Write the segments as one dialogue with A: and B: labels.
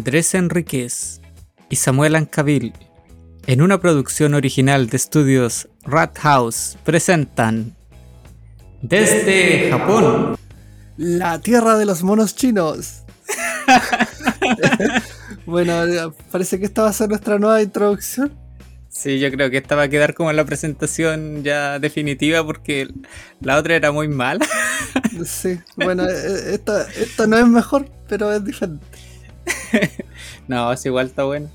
A: Andrés Enríquez y Samuel Ancabil, en una producción original de estudios Rat House, presentan Desde Japón,
B: La tierra de los monos chinos. bueno, parece que esta va a ser nuestra nueva introducción.
A: Sí, yo creo que esta va a quedar como la presentación ya definitiva porque la otra era muy mala.
B: Sí, bueno, eh, esta, esta no es mejor, pero es diferente.
A: no, es igual está bueno.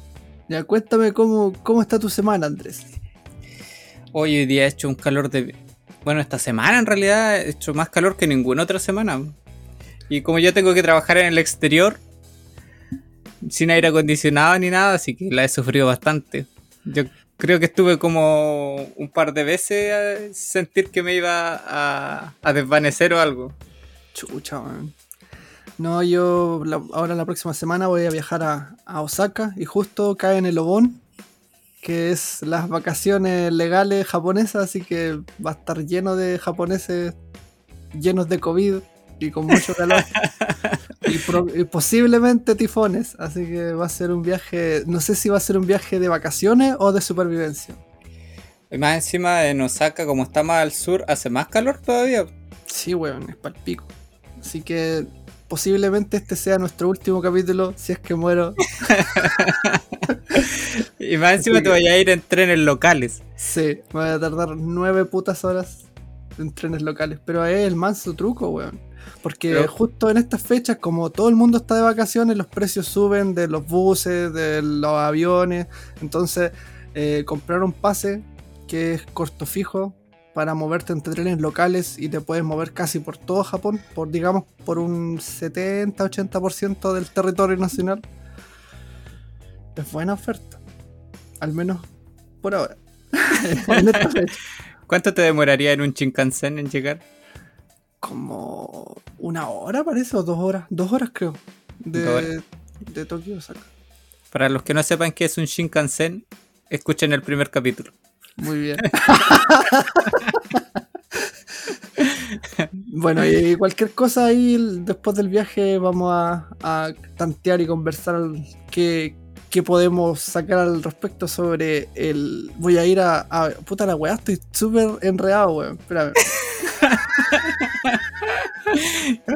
B: Ya, cuéntame cómo, cómo está tu semana, Andrés.
A: Hoy, hoy día ha hecho un calor de... Bueno, esta semana en realidad ha hecho más calor que ninguna otra semana. Y como yo tengo que trabajar en el exterior, sin aire acondicionado ni nada, así que la he sufrido bastante. Yo creo que estuve como un par de veces a sentir que me iba a, a desvanecer o algo.
B: Chucha, man. No, yo la- ahora la próxima semana voy a viajar a, a Osaka y justo cae en el Obon, que es las vacaciones legales japonesas, así que va a estar lleno de japoneses llenos de COVID y con mucho calor. y, pro- y posiblemente tifones, así que va a ser un viaje, no sé si va a ser un viaje de vacaciones o de supervivencia.
A: Y más encima en Osaka, como está más al sur, hace más calor todavía.
B: Sí, weón, es palpico. Así que posiblemente este sea nuestro último capítulo, si es que muero.
A: Y más encima te voy a ir en trenes locales.
B: Sí, me voy a tardar nueve putas horas en trenes locales. Pero es el manso truco, weón. Porque
A: Pero-
B: justo en estas fechas, como todo el mundo está de vacaciones, los precios suben de los buses, de los aviones. Entonces, eh, comprar un pase que es corto fijo para moverte entre trenes locales y te puedes mover casi por todo Japón, por digamos por un 70-80% del territorio nacional. Es buena oferta. Al menos por ahora. en esta fecha.
A: ¿Cuánto te demoraría en un Shinkansen en llegar?
B: Como una hora parece, o dos horas. Dos horas creo. De,
A: horas.
B: de Tokio a Osaka.
A: Para los que no sepan qué es un Shinkansen, escuchen el primer capítulo.
B: Muy bien. bueno, y cualquier cosa ahí después del viaje vamos a, a tantear y conversar qué, qué podemos sacar al respecto sobre el... Voy a ir a... a- puta la weá, estoy súper enredado, weón. Espérame.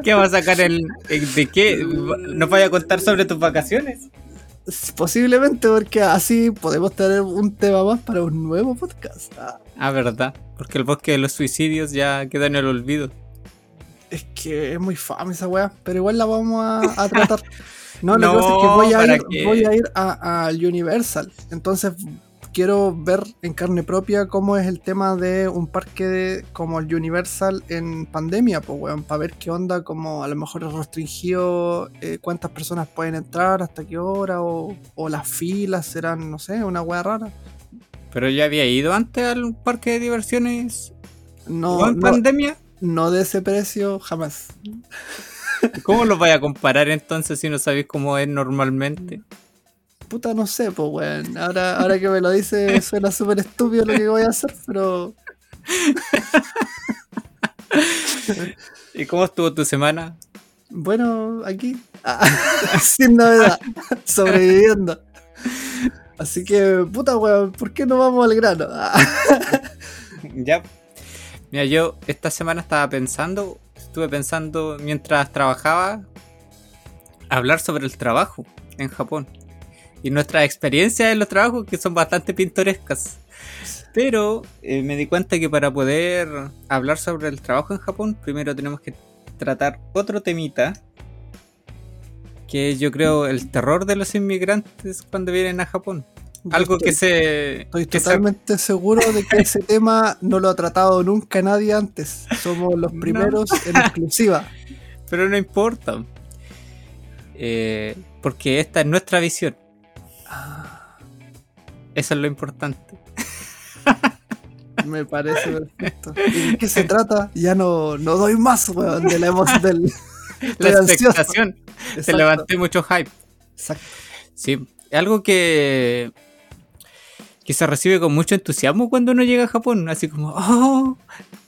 A: ¿Qué vas a sacar el, el- de qué? ¿Nos vaya a contar sobre tus vacaciones?
B: Posiblemente porque así podemos tener un tema más para un nuevo podcast. Ah,
A: Ah, verdad. Porque el bosque de los suicidios ya quedó en el olvido.
B: es que es muy fama esa weá, pero igual la vamos a, a tratar. No, lo
A: No,
B: que pasa es que voy a
A: ¿para
B: ir, voy a ir a, a Universal. Entonces quiero ver en carne propia cómo es el tema de un parque de- como el Universal en pandemia, pues weón, para ver qué onda, como a lo mejor es restringido, eh, cuántas personas pueden entrar, hasta qué hora, o, o las filas serán, no sé, una weá rara.
A: Pero ya había ido antes al parque de diversiones.
B: No,
A: ¿O en
B: no,
A: pandemia?
B: no de ese precio jamás.
A: ¿Cómo los vaya a comparar entonces si no sabéis cómo es normalmente?
B: Puta, no sé, pues, weón. Ahora, ahora que me lo dice, suena súper estúpido lo que voy a hacer, pero
A: ¿Y cómo estuvo tu semana?
B: bueno, aquí, sin novedad, sobreviviendo. Así que, puta, weón, ¿por qué no vamos al grano?
A: Ya. Mira, yo esta semana estaba pensando, estuve pensando mientras trabajaba, hablar sobre el trabajo en Japón. Y nuestras experiencias en los trabajos que son bastante pintorescas. Pero eh, me di cuenta que para poder hablar sobre el trabajo en Japón, primero tenemos que tratar otro temita. Que yo creo, el terror de los inmigrantes cuando vienen a Japón. Algo que se...
B: Estoy
A: que se-
B: totalmente seguro de que ese tema no lo ha tratado nunca nadie antes. Somos los
A: No.
B: primeros en exclusiva.
A: Pero no importa. Eh, porque esta es nuestra visión.
B: Ah,
A: Eso es lo importante.
B: Me parece perfecto. ¿Y de qué se trata? Ya no, no doy más, weón, de la emoción del.
A: La expectación. Te levanté mucho hype.
B: exacto.
A: Sí. Algo que. que se recibe con mucho entusiasmo cuando uno llega a Japón. Así como, oh,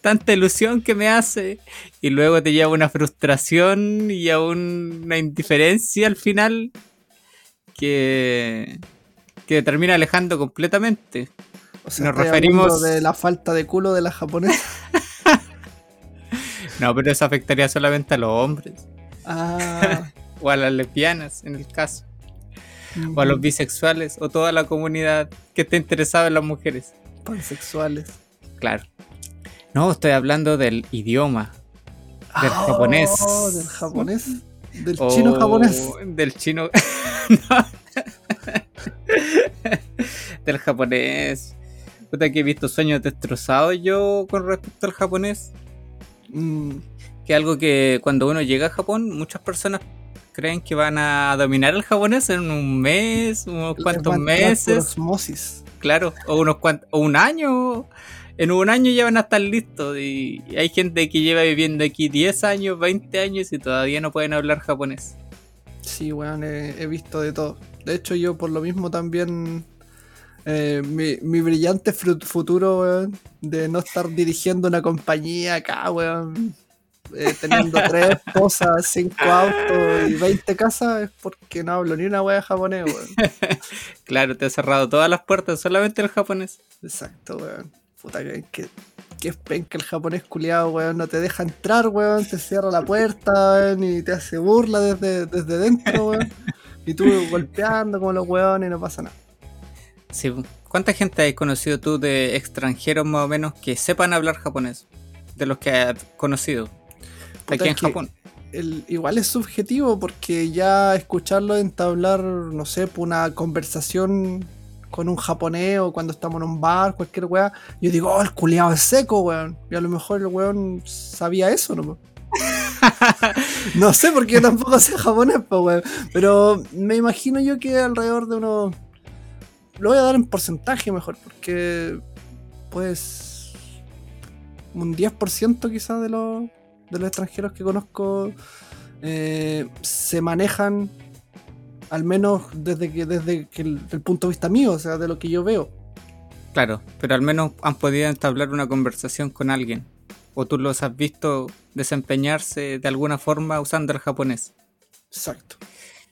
A: tanta ilusión que me hace. Y luego te lleva una frustración y a un- una indiferencia al final. Que, que termina alejando completamente.
B: O sea, Nos referimos de la falta de culo de la japonesa.
A: no, pero eso afectaría solamente a los hombres. Ah. o a las lesbianas, en el caso. O a los bisexuales, o toda la comunidad que esté interesada en las mujeres.
B: Pansexuales.
A: Claro. No, estoy hablando del idioma. Del
B: oh,
A: japonés.
B: Del japonés. Del chino japonés.
A: Del chino. del japonés. Puta que he visto sueños destrozados yo con respecto al japonés. Mm, que algo que cuando uno llega a Japón, muchas personas creen que van a dominar el japonés en un mes, unos cuantos meses.
B: Osmosis.
A: Claro, o unos cuantos, o un año. En un año ya van a estar listos. Y hay gente que lleva viviendo aquí 10 años, 20 años y todavía no pueden hablar japonés.
B: Sí, weón, he, visto de todo. De hecho, yo por lo mismo también. Eh, mi, mi, brillante futuro, weón, de no estar dirigiendo una compañía acá, weón, eh, teniendo tres esposas, cinco autos y 20 casas, es porque no hablo ni una wea japonés, weón.
A: claro, te ha cerrado todas las puertas, solamente el japonés.
B: Exacto, weón. Puta que, que, que es penca el japonés culiado, weón. No te deja entrar, weón. Te cierra la puerta, weón. Y te hace burla desde, desde dentro, weón. Y tú golpeando como los weones y no pasa nada.
A: Sí, ¿cuánta gente has conocido tú de extranjeros más o menos que sepan hablar japonés? De los que has conocido aquí en Japón.
B: igual es subjetivo porque ya escucharlo entablar, no sé, una conversación con un japonés o cuando estamos en un bar, cualquier weá, yo digo, oh, el culiado es seco, weón. Y a lo mejor el weón sabía eso, ¿no? no sé porque yo tampoco sé japonés, weón. Pero me imagino yo que alrededor de unos. Lo voy a dar en porcentaje mejor, porque. Pues. Un 10% quizás de los de los extranjeros que conozco eh, se manejan, al menos desde que desde que el, punto de vista mío, o sea, de lo que yo veo.
A: Claro, pero al menos han podido entablar una conversación con alguien. O tú los has visto desempeñarse de alguna forma usando el japonés.
B: Exacto.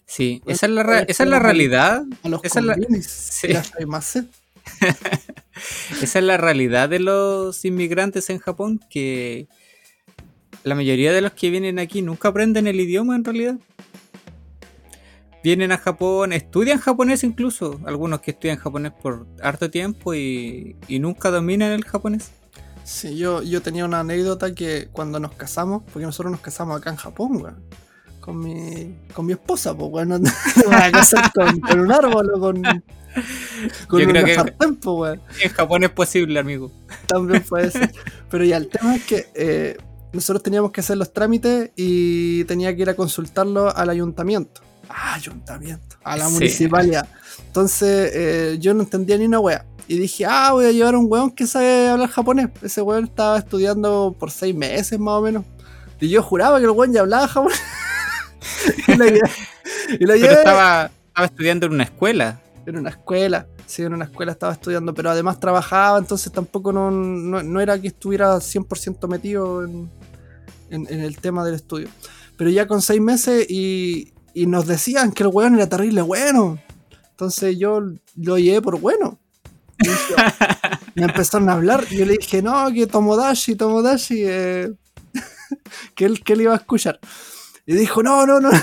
A: Sí, esa es la, esa es la realidad.
B: A los
A: esa
B: es la, sí. más
A: esa es la realidad de los inmigrantes en Japón, que la mayoría de los que vienen aquí nunca aprenden el idioma en realidad. Vienen a Japón, estudian japonés incluso, algunos que estudian japonés por harto tiempo y, nunca dominan el japonés.
B: Sí, yo, yo tenía una anécdota que cuando nos casamos, porque nosotros nos casamos acá en Japón, weón, con mi, con mi esposa, pues, weón, no a casar con, un árbol o con,
A: con yo creo que En Japón es posible, amigo.
B: También puede ser. Pero ya, el tema es que eh, nosotros teníamos que hacer los trámites y tenía que ir a consultarlo al ayuntamiento. Ah, ayuntamiento. A la municipalidad. Entonces eh, yo no entendía ni una wea. Y dije, ah, voy a llevar a un weón que sabe hablar japonés. Ese weón estaba estudiando por seis meses más o menos. Y yo juraba que el weón ya hablaba japonés.
A: y lo llevé. Pero estaba, estaba estudiando en una escuela.
B: En una escuela sí, en una escuela estaba estudiando, pero además trabajaba, entonces tampoco no, era que estuviera 100% metido en, el tema del estudio. Pero ya con seis meses y, nos decían que el weón era terrible bueno. Entonces yo lo llevé por bueno. me empezaron a hablar y yo le dije, no, que Tomodachi, Tomodachi, eh, que, él, que él iba a escuchar. Y dijo, no, no, no.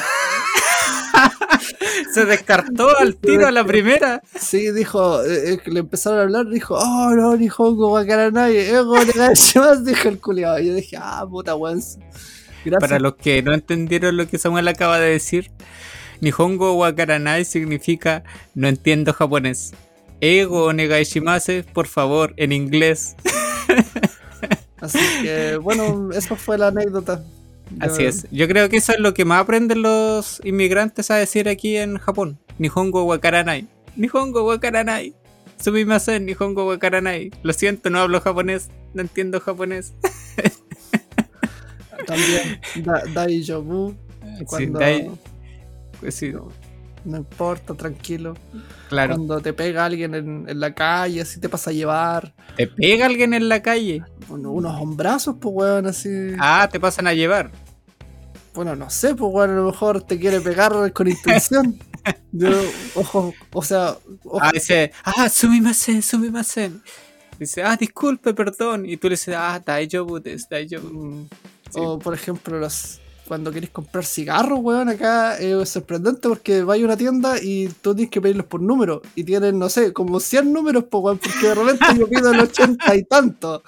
A: Se descartó al tiro a la primera.
B: Sí, dijo, eh, eh, le empezaron a hablar, dijo, oh no, ni Hongo Wakaranai, ego más, dijo el culiado. Y yo dije, ah, puta weón.
A: Para los que no entendieron lo que Samuel acaba de decir, Nihongo Wakaranai significa no entiendo japonés. Ego Negaishimase, por favor, en inglés.
B: Así que, bueno, esa fue la anécdota.
A: Así es. Yo creo que eso es lo que más aprenden los inmigrantes a decir aquí en Japón. Nihongo wakaranai. Nihongo wakaranai. Sumimasen, Nihongo wakaranai. Lo siento, no hablo japonés. No entiendo japonés.
B: También da, Daijobu. Cuando...
A: Pues sí,
B: No, importa, tranquilo.
A: Claro.
B: Cuando te pega alguien en, la calle, así te pasa a llevar.
A: ¿Te pega alguien en la calle?
B: unos hombrazos, pues, weón, así.
A: Ah, te pasan a llevar.
B: Bueno, no sé, pues, weón, a lo mejor te quiere pegar con intención. Yo, ojo, o sea.
A: Ah, dice, ah, sumimasen, sumimasen. Dice, ah, disculpe, perdón. Y tú le dices, ah, daijoubu desu,
B: o, por ejemplo, los cuando querés comprar cigarros, weón, acá es sorprendente porque vais a una tienda y tú tienes que pedirlos por número. Y tienen, no sé, como 100 números, pues, weón, porque de repente yo pido el 80 y tanto.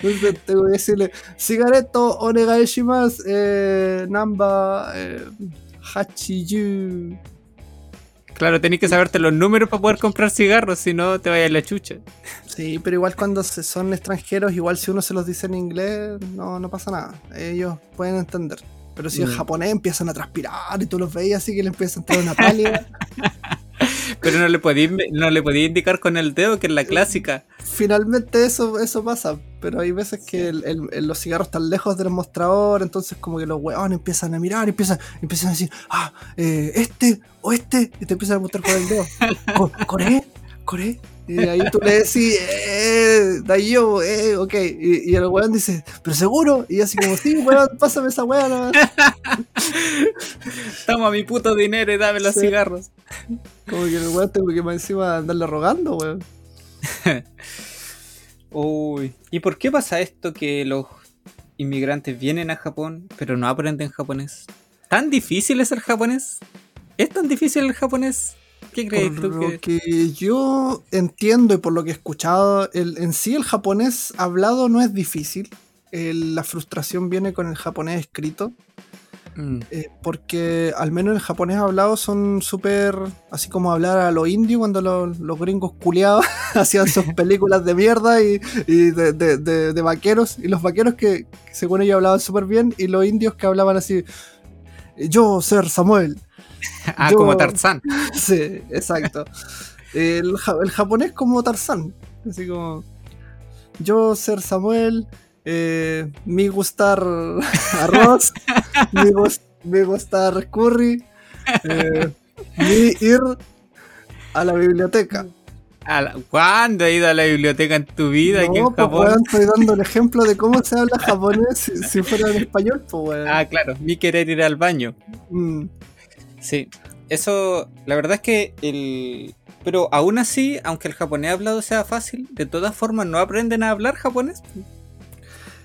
B: Entonces tengo que decirle, cigareto, onegai shimasu, eh, namba, eh, hachiyu.
A: Claro, tenés que saberte los números para poder comprar cigarros, si no te vayas la chucha.
B: Sí, pero igual cuando son extranjeros, igual si uno se los dice en inglés, no, no pasa nada. Ellos pueden entender. Pero si en mm. japonés empiezan a transpirar y tú los veías así que le empieza a entrar una pálida.
A: Pero no le podía no le podía indicar con el dedo, que es la clásica.
B: Finalmente eso, eso pasa, pero hay veces que los cigarros están lejos del mostrador, entonces como que los weones empiezan a mirar, empiezan, empiezan a decir, ah, eh, este o este, y te empiezan a mostrar con el dedo. ¿Coré? ¿Coré? Y ahí tú le decís, eh, yo, eh, ok. Y, el weón dice, ¿pero seguro? Y así como, sí, weón, pásame esa weón.
A: Toma mi puto dinero y dame los cigarros.
B: Como que el weón tengo que encima andarle rogando, weón.
A: Uy, ¿y por qué pasa esto que los inmigrantes vienen a Japón pero no aprenden japonés? ¿Tan difícil es el japonés? ¿Es tan difícil el japonés? ¿Qué crees
B: por Lo que... yo entiendo y por lo que he escuchado, el, en sí el japonés hablado no es difícil. la frustración viene con el japonés escrito. Mm. Eh, porque al menos el japonés hablado son súper. Así como hablar a los indios cuando los, gringos culiados hacían sus películas de mierda y, de, vaqueros. Y los vaqueros que, según ellos hablaban súper bien. Y los indios que hablaban así. Yo, ser Samuel,
A: ah, como Tarzán.
B: Sí, exacto. El, japonés como Tarzán. Así como. Yo ser Samuel. Eh, mi gustar arroz. mi, gustar curry. Eh, mi ir a la biblioteca.
A: ¿Cuándo has ido a la biblioteca en tu vida aquí en pues, Japón?
B: estoy dando el ejemplo de cómo se habla japonés si, fuera en español, pues,
A: Ah, claro, mi querer ir al baño. Mm. Sí, eso, la verdad es que el... Pero aún así, aunque el japonés hablado sea fácil, de todas formas no aprenden a hablar japonés.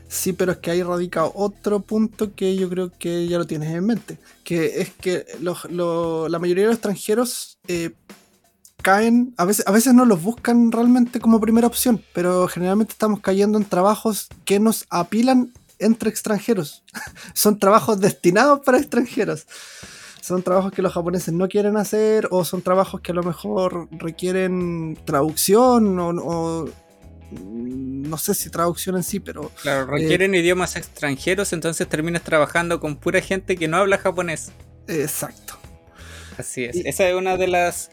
B: Sí, pero es que ahí radica otro punto que yo creo que ya lo tienes en mente. Que es que la mayoría de los extranjeros eh, caen, a veces, a veces no los buscan realmente como primera opción, pero generalmente estamos cayendo en trabajos que nos apilan entre extranjeros. Son trabajos destinados para extranjeros son trabajos que los japoneses no quieren hacer o son trabajos que a lo mejor requieren traducción o, no sé si traducción en sí, pero...
A: Claro, eh, requieren idiomas extranjeros, entonces terminas trabajando con pura gente que no habla japonés.
B: Exacto.
A: Así es. Esa es una de las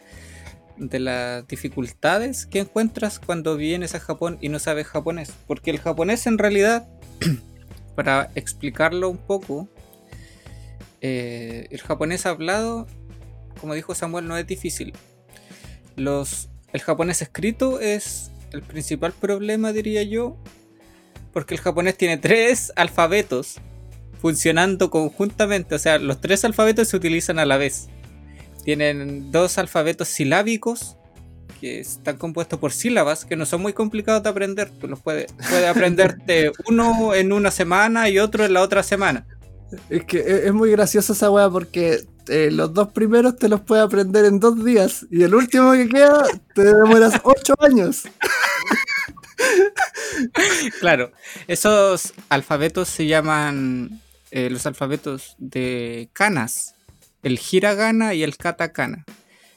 A: de las dificultades que encuentras cuando vienes a Japón y no sabes japonés. Porque el japonés en realidad, para explicarlo un poco, eh, el japonés hablado, como dijo Samuel, no es difícil. Los, el japonés escrito es el principal problema, diría yo, porque el japonés tiene tres alfabetos funcionando conjuntamente, o sea, los tres alfabetos se utilizan a la vez. Tienen dos alfabetos silábicos que están compuestos por sílabas que no son muy complicados de aprender. Tú los puedes, puedes aprenderte uno en una semana y otro en la otra semana.
B: Es que e-, es muy graciosa esa weá porque eh, los dos primeros te los puedes aprender en dos días y el último que queda te demoras ocho años.
A: claro, esos alfabetos se llaman eh, los alfabetos de kanas, el hiragana y el katakana.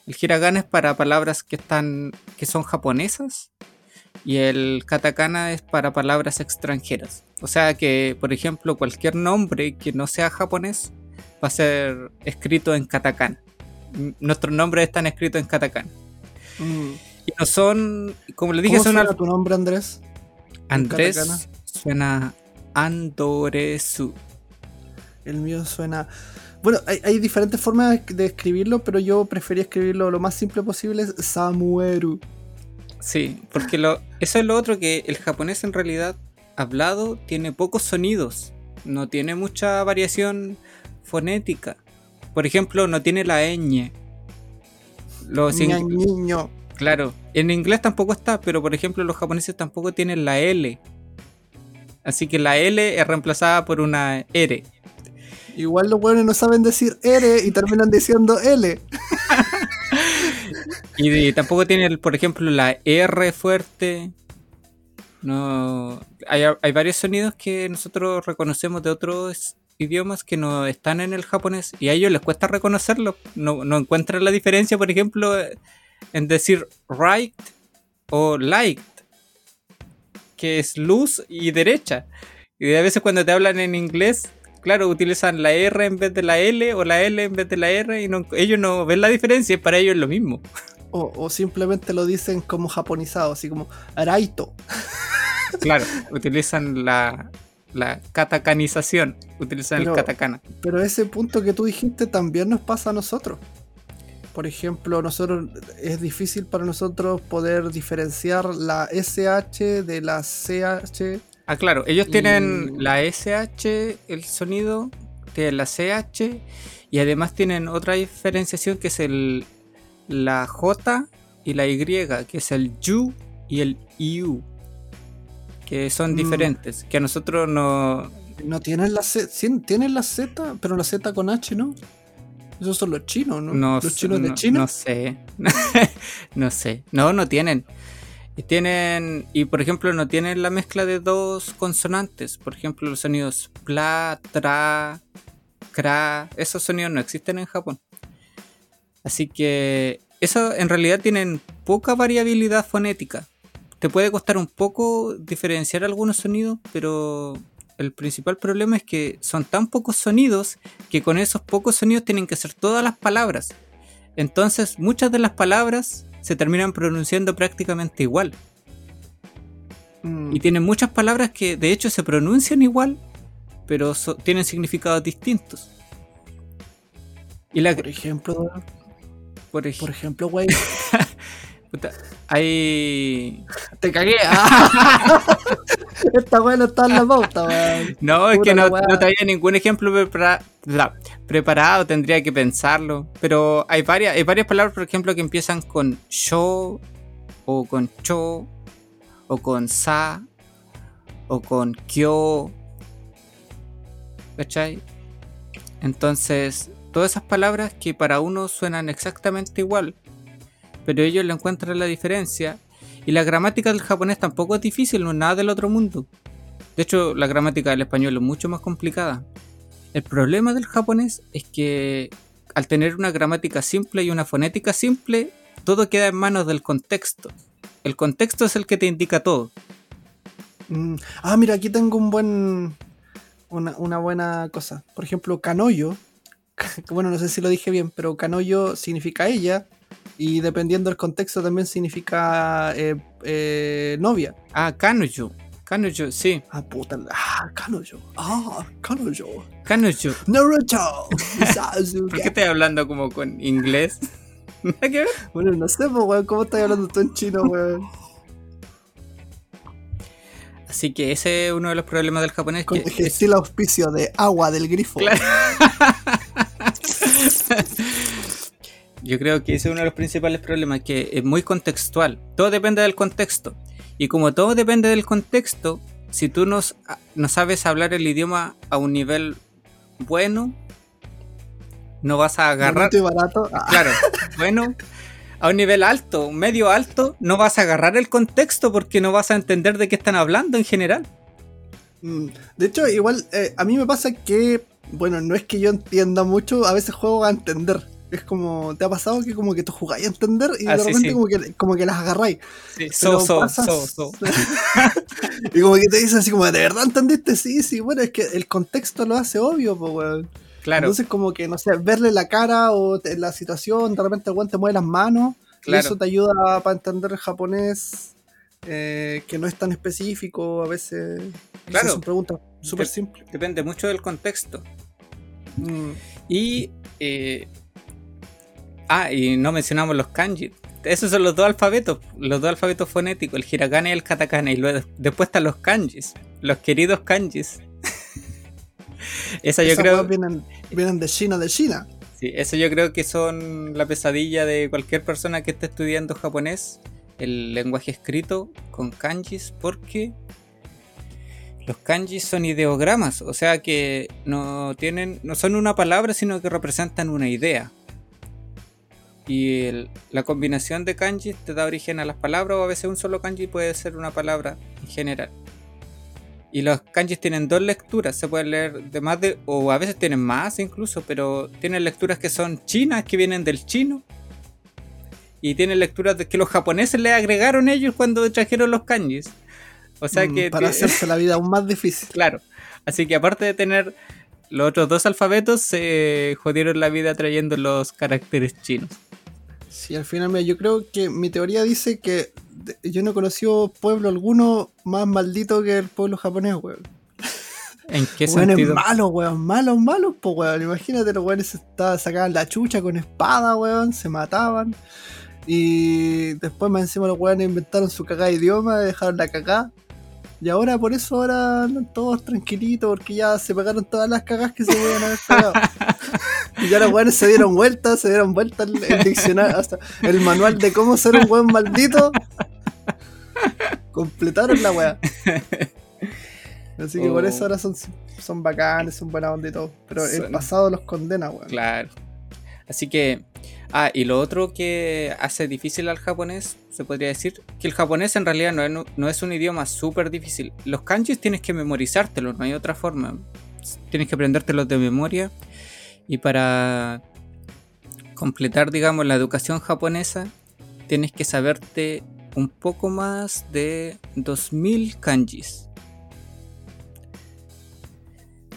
A: El hiragana es para palabras que están que son japonesas y el katakana es para palabras extranjeras. O sea que, por ejemplo, cualquier nombre que no sea japonés va a ser escrito en katakana. Nuestros nombres están escritos en katakana. Mm. Y no son, como le dije,
B: ¿Cómo son suena tu nombre, Andrés?
A: Andrés suena Andoresu.
B: El mío suena. Bueno, hay, diferentes formas de escribirlo, pero yo prefería escribirlo lo más simple posible, es Samueru.
A: Sí, porque lo, eso es lo otro que el japonés en realidad hablado tiene pocos sonidos, no tiene mucha variación fonética. Por ejemplo, no tiene la ñ. los niño. Claro, en inglés tampoco está, pero por ejemplo los japoneses tampoco tienen la L. Así que la L es reemplazada por una R.
B: Igual los buenos no saben decir R y terminan diciendo L.
A: y, tampoco tienen, por ejemplo, la R fuerte. No, hay, hay, varios sonidos que nosotros reconocemos de otros idiomas que no están en el japonés y a ellos les cuesta reconocerlo. No, no encuentran la diferencia, por ejemplo, en decir right o light, que es luz y derecha. Y a veces cuando te hablan en inglés, claro, utilizan la R en vez de la L o la L en vez de la R y ellos no ven la diferencia, para ellos es lo mismo.
B: O, simplemente lo dicen como japonizado, así como araito.
A: Claro, utilizan la, la katakanización, utilizan el katakana.
B: Pero ese punto que tú dijiste también nos pasa a nosotros. Por ejemplo, nosotros es difícil para nosotros poder diferenciar la SH de la CH.
A: Ah, claro, ellos tienen la SH, el sonido, tienen la CH y además tienen otra diferenciación que es el la J y la Y, que es el YU y el IU, que son mm. diferentes, que a nosotros no...
B: No tienen la Z, tienen la Z, pero la Z con H, ¿no? Esos son los chinos, ¿no? los chinos de China.
A: No sé. no sé. No, no tienen. Y tienen. Y por ejemplo, no tienen la mezcla de dos consonantes. Por ejemplo, los sonidos pla, tra, kra. Esos sonidos no existen en Japón. Así que. Eso en realidad tienen poca variabilidad fonética. Te puede costar un poco diferenciar algunos sonidos, pero el principal problema es que son tan pocos sonidos que con esos pocos sonidos tienen que ser todas las palabras. Entonces muchas de las palabras se terminan pronunciando prácticamente igual. Mm. Y tienen muchas palabras que de hecho se pronuncian igual, pero tienen significados distintos.
B: Y la... Por ejemplo... Por, ejemplo, güey.
A: hay...
B: Te cagué. Ah. Esta weá no está en la pauta, weón.
A: No, es que no, no traía ningún ejemplo preparado, tendría que pensarlo. Pero hay varias, hay varias palabras, por ejemplo, que empiezan con sho, o con cho, o con sa, o con kyo. ¿Cachai? Entonces, todas esas palabras que para uno suenan exactamente igual, pero ellos le encuentran la diferencia. Y la gramática del japonés tampoco es difícil, no es nada del otro mundo. De hecho, la gramática del español es mucho más complicada. El problema del japonés es que al tener una gramática simple y una fonética simple, todo queda en manos del contexto. El contexto es el que te indica todo.
B: Mm, ah, mira, aquí tengo un buen. Una, una buena cosa. Por ejemplo, canoyo. Bueno, no sé si lo dije bien, pero canoyo significa ella y dependiendo del contexto también significa eh, eh, novia.
A: Ah, Kanojo. Kanojo, sí.
B: Ah, puta. Ah, Kanojo. Ah, Kanojo.
A: Kanojo.
B: Naruto.
A: ¿Por qué estás hablando como con inglés?
B: qué? Bueno, no sé, weón. ¿Cómo estás hablando tú en chino, weón?
A: Así que ese es uno de los problemas del japonés.
B: Con que el auspicio de agua del grifo. Claro.
A: Yo creo que ese es uno de los principales problemas, que es muy contextual. Todo depende del contexto. Y como todo depende del contexto, si tú no, no sabes hablar el idioma a un nivel bueno, no vas a agarrar.
B: barato.
A: Ah. Claro, bueno, a un nivel alto, medio alto, no vas a agarrar el contexto porque no vas a entender de qué están hablando en general.
B: Mm, de hecho, igual eh, a mí me pasa que, bueno, no es que yo entienda mucho, a veces juego a entender. Es como, ¿te ha pasado que como que tú jugáis a entender y ah, de repente Como, que, como que las agarráis?
A: Sí, so, so, so, so.
B: y como que te dicen así como, ¿de verdad entendiste? Sí, sí, bueno, es que el contexto lo hace obvio, pues, weón. Claro. Entonces como que, no sé, verle la cara o la situación, de repente el te mueve las manos, y eso te ayuda para entender el japonés eh, que no es tan específico, a veces...
A: Claro.
B: Son preguntas súper simples.
A: Depende mucho del contexto. Mm. Y... Eh, Ah, y no mencionamos los kanji. Esos son los dos alfabetos, los dos alfabetos fonéticos, el hiragana y el katakana. Y luego, después están los kanjis, los queridos kanjis.
B: Esa yo creo. Vienen, vienen de China, de China.
A: Sí, eso yo creo que son la pesadilla de cualquier persona que esté estudiando japonés, el lenguaje escrito con kanjis, porque los kanjis son ideogramas, o sea que no tienen, no son una palabra, sino que representan una idea. Y la combinación de kanjis te da origen a las palabras, o a veces un solo kanji puede ser una palabra en general. Y los kanjis tienen dos lecturas, se pueden leer de más de, o a veces tienen más incluso, pero tienen lecturas que son chinas, que vienen del chino. Y tienen lecturas que los japoneses le agregaron ellos cuando trajeron los kanjis. O sea mm, que.
B: Para hacerse la vida aún más difícil.
A: Claro. Así que aparte de tener los otros dos alfabetos, se jodieron la vida trayendo los caracteres chinos.
B: Sí, al final, yo creo que mi teoría dice que yo no he conocido pueblo alguno más maldito que el pueblo japonés, weón.
A: ¿En qué sentido?
B: malos, weón, malos, malos, pues, weón. Imagínate, los weones sacaban la chucha con espada, weón, se mataban. Y después más encima los weones inventaron su cagada de idioma, dejaron la cagada. Y ahora por eso ahora andan todos tranquilitos porque ya se pagaron todas las cagas que se podían haber pagado. y ya los weones se dieron vueltas, se dieron vueltas el, diccionario, hasta el manual de cómo ser un buen maldito. Completaron la weá. Así que por eso ahora son, son bacanes, son buena onda y todo. Pero el pasado los condena, weón.
A: Claro. Así que. Ah, y lo otro que hace difícil al japonés, se podría decir, que el japonés en realidad no es, un idioma súper difícil. Los kanjis tienes que memorizártelos, no hay otra forma. Tienes que aprendértelos de memoria. Y para completar, digamos, la educación japonesa, tienes que saberte un poco más de 2000 kanjis.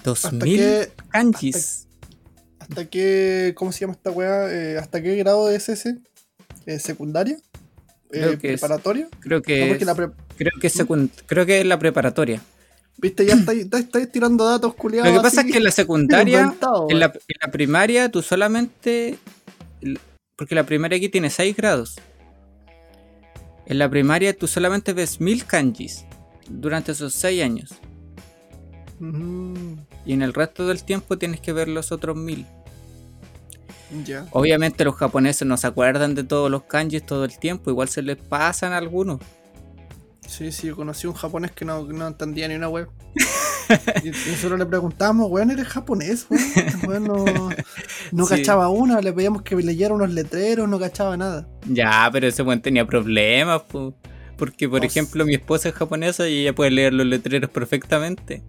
A: 2000 kanjis.
B: ¿Hasta qué, ¿Cómo se llama esta weá? Eh, ¿Hasta qué grado es ese? ¿Eh, ¿Secundaria?
A: Creo que
B: ¿Preparatoria?
A: creo que, es, creo, que creo que es la preparatoria.
B: Viste, ya estáis tirando datos culiados.
A: Lo que pasa es que en la secundaria, en, la, primaria, tú solamente. Porque la primaria aquí tiene 6 grados. En la primaria tú solamente ves 1000 kanjis durante esos 6 años. Y en el resto del tiempo tienes que ver los otros 1000. Obviamente los japoneses no se acuerdan de todos los kanjis todo el tiempo, igual se les pasan algunos.
B: Sí, sí, yo conocí un japonés que no, entendía ni una web. y nosotros le preguntamos, weón, ¿eres japonés? Weón, no, cachaba una, le pedíamos que leyera unos letreros, no cachaba nada.
A: Ya, pero ese weón tenía problemas, porque por ejemplo mi esposa es japonesa y ella puede leer los letreros perfectamente.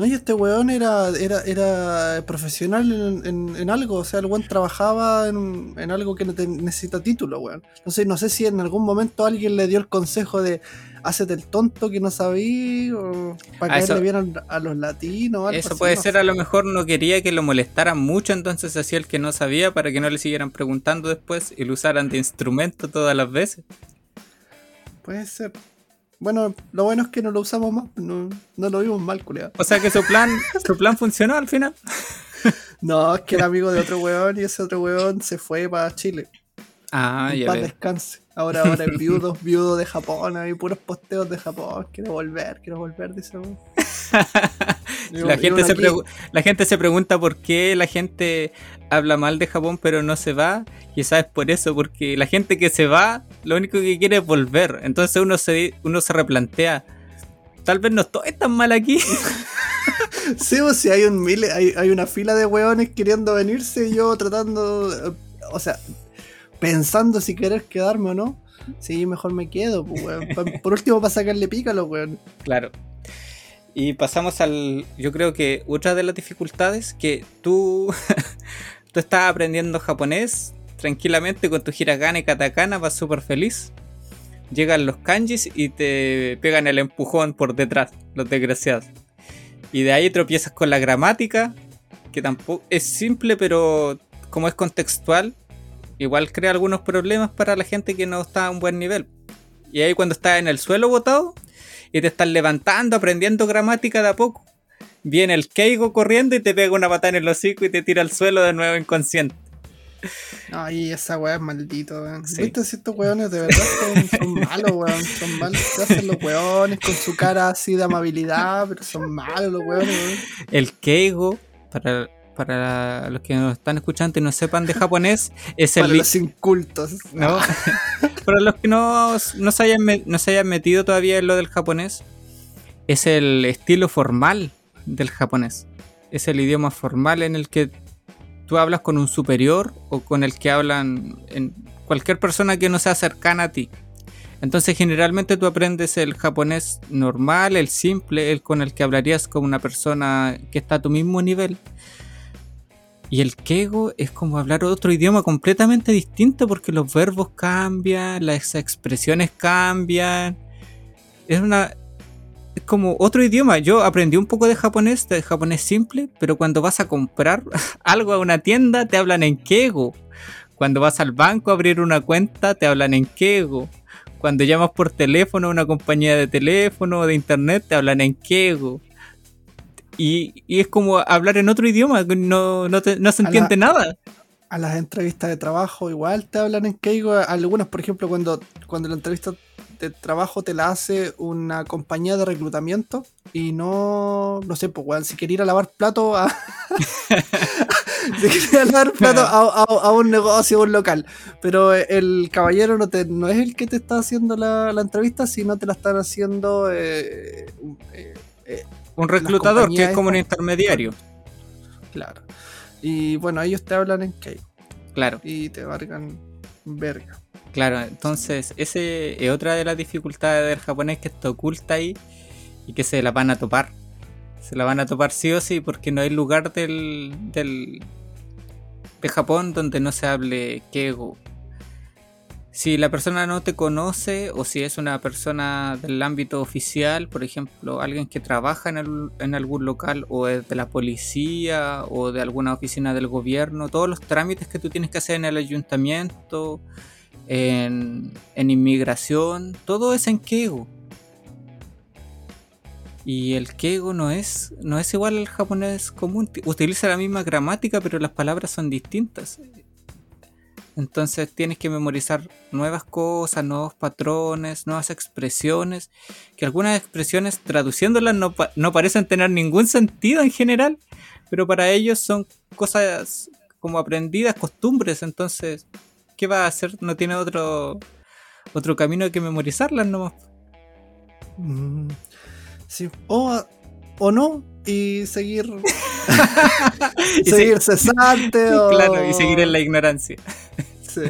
B: No, y este weón era, era, era profesional en, algo, o sea, el weón trabajaba en, algo que necesita título, weón. Entonces, no sé si en algún momento alguien le dio el consejo de hacete el tonto que no sabía, o para que le vieran a los latinos.
A: eso puede ser, a lo mejor no quería que lo molestaran mucho, entonces hacía el que no sabía para que no le siguieran preguntando después y lo usaran de instrumento todas las veces.
B: Puede ser. Bueno, lo bueno es que no lo usamos más, no, lo vimos mal, culiado.
A: O sea que su plan, su plan funcionó al final.
B: no, es que era amigo de otro weón y ese otro weón se fue para Chile.
A: Ah, ya.
B: Para descanse. Ahora, ahora es viudo, viudo de Japón, hay puros posteos de Japón. Quiero volver, quiero volver, dice
A: la, gente se la gente se pregunta por qué la gente habla mal de Japón pero no se va. Y sabes por eso, porque la gente que se va, lo único que quiere es volver. Entonces uno se, uno se replantea. Tal vez no estoy tan mal aquí.
B: sí, o si hay un hay, hay una fila de weones queriendo venirse y yo tratando. O sea, pensando si querer quedarme o no. Sí, mejor me quedo, pues, Por último, para sacarle los weones.
A: Claro. Y pasamos al. Yo creo que otra de las dificultades que tú. tú estás aprendiendo japonés tranquilamente con tu hiragana y katakana, vas súper feliz. Llegan los kanjis y te pegan el empujón por detrás, los desgraciados. Y de ahí tropiezas con la gramática, que tampoco es simple, pero como es contextual, igual crea algunos problemas para la gente que no está a un buen nivel. Y ahí cuando estás en el suelo botado, y te estás levantando, aprendiendo gramática de a poco. Viene el Keigo corriendo y te pega una patada en el hocico y te tira al suelo de nuevo inconsciente.
B: Ay, esa weá es maldito, weón. ¿Viste si estos weones de verdad son, malos, weón? Son malos. Se hacen los weones con su cara así de amabilidad, pero son malos los weones, weón.
A: El Keigo, para, para los que nos están escuchando y no sepan de japonés, es el.
B: Para los incultos.
A: ¿no? para los que no, no, se hayan, no se hayan metido todavía en lo del japonés, es el estilo formal del japonés. Es el idioma formal en el que tú hablas con un superior o con el que hablan en cualquier persona que no sea cercana a ti. Entonces generalmente tú aprendes el japonés normal, el simple, el con el que hablarías con una persona que está a tu mismo nivel. Y el kego es como hablar otro idioma completamente distinto porque los verbos cambian, las expresiones cambian. Es una es como otro idioma. Yo aprendí un poco de japonés, de japonés simple, pero cuando vas a comprar algo a una tienda te hablan en kego. Cuando vas al banco a abrir una cuenta te hablan en kego. Cuando llamas por teléfono a una compañía de teléfono o de internet te hablan en kego. Y, es como hablar en otro idioma, no, no, se entiende nada.
B: A las entrevistas de trabajo igual te hablan en keigo. Algunas, por ejemplo, cuando, cuando la entrevista de trabajo te la hace una compañía de reclutamiento y no, no sé, pues, si quería ir a lavar plato a, si quería lavar plato a, un negocio, a un local, pero el caballero no, te, no es el que te está haciendo la, entrevista, sino te la están haciendo eh,
A: eh, eh, un reclutador, que es como un intermediario.
B: Claro. Y bueno, ellos te hablan en Kei.
A: Claro.
B: Y te marcan verga.
A: Claro, entonces ese es otra de las dificultades del japonés que está oculta ahí y que se la van a topar. Se la van a topar sí o sí porque no hay lugar del, del de Japón donde no se hable kego. Si la persona no te conoce o si es una persona del ámbito oficial, por ejemplo, alguien que trabaja en, algún local o es de la policía o de alguna oficina del gobierno, todos los trámites que tú tienes que hacer en el ayuntamiento, en, inmigración, todo es en Kego. Y el Kego no es, no es igual al japonés común. Utiliza la misma gramática, pero las palabras son distintas. Entonces tienes que memorizar nuevas cosas, nuevos patrones, nuevas expresiones. Que algunas expresiones traduciéndolas no, no parecen tener ningún sentido en general. Pero para ellos son cosas como aprendidas, costumbres. Entonces ¿qué va a hacer? No tiene otro otro camino que memorizarlas nomás.
B: Mm, sí. O, o no, y seguir. y seguir cesante. o...
A: Claro, y seguir en la ignorancia.
B: Sí.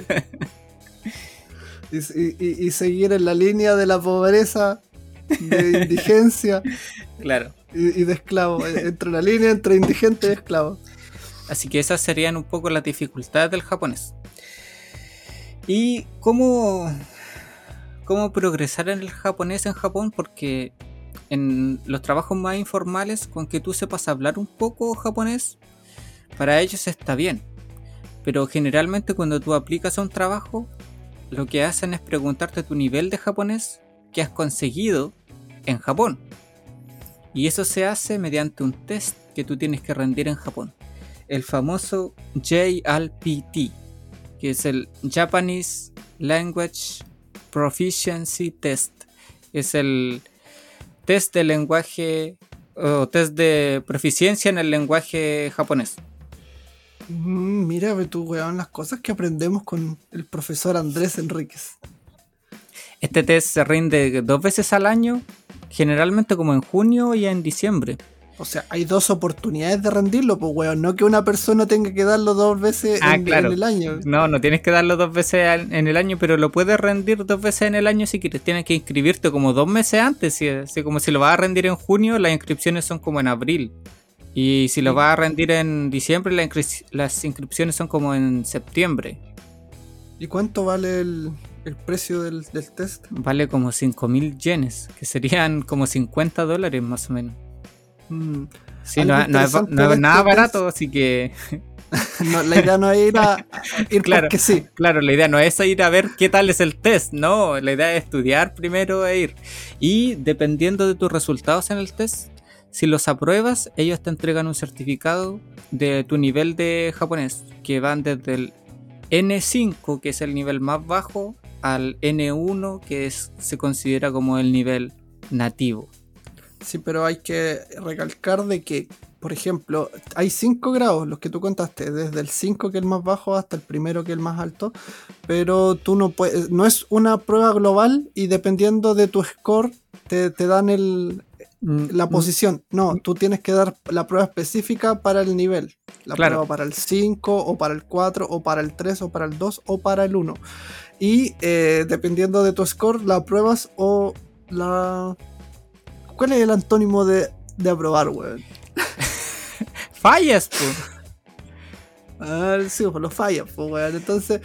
B: Y, y, seguir en la línea de la pobreza, de indigencia.
A: Claro.
B: Y, de esclavo. Entre la línea entre indigente y esclavo.
A: Así que esas serían un poco las dificultades del japonés. ¿Y cómo, cómo progresar en el japonés en Japón? Porque en los trabajos más informales, con que tú sepas hablar un poco japonés, para ellos está bien. Pero generalmente cuando tú aplicas a un trabajo, lo que hacen es preguntarte tu nivel de japonés que has conseguido en Japón. Y eso se hace mediante un test que tú tienes que rendir en Japón. El famoso JLPT, que es el Japanese Language Proficiency Test. Es el test de lenguaje o test de proficiencia en el lenguaje japonés.
B: Mm, mira, tú, weón, las cosas que aprendemos con el profesor Andrés Enríquez.
A: Este test se rinde dos veces al año, generalmente como en junio y en diciembre.
B: O sea, hay dos oportunidades de rendirlo, pues weón. No que una persona tenga que darlo dos veces
A: ah,
B: en, el año.
A: No, no tienes que darlo dos veces en el año, pero lo puedes rendir dos veces en el año si quieres. Tienes que inscribirte como dos meses antes. Si, como si lo vas a rendir en junio, las inscripciones son como en abril. Y si lo vas a rendir en diciembre, las inscripciones son como en septiembre.
B: ¿Y cuánto vale el, precio del, del, test?
A: Vale como 5.000 yenes, que serían como 50 dólares más o menos. Mm. Sí, no, es, nada barato, así que.
B: la idea no es ir a ir
A: claro,
B: porque sí.
A: Claro, la idea no es ir a ver qué tal es el test, no. La idea es estudiar primero e ir. Y dependiendo de tus resultados en el test, si los apruebas, ellos te entregan un certificado de tu nivel de japonés, que van desde el N5, que es el nivel más bajo, al N1, que es, se considera como el nivel nativo.
B: Sí, pero hay que recalcar de que por ejemplo, hay cinco grados, los que tú contaste, desde el 5 que es el más bajo hasta el primero que es el más alto, pero tú no puedes, no es una prueba global y dependiendo de tu score te, dan el, la mm. posición. No, tú tienes que dar la prueba específica para el nivel. La prueba para el 5 o para el 4 o para el 3 o para el 2 o para el 1. Y eh, dependiendo de tu score, la pruebas o la... ¿Cuál es el antónimo de, de aprobar, weón?
A: fallas, pues.
B: Ah, sí, pues lo fallas, pues, weón. Entonces,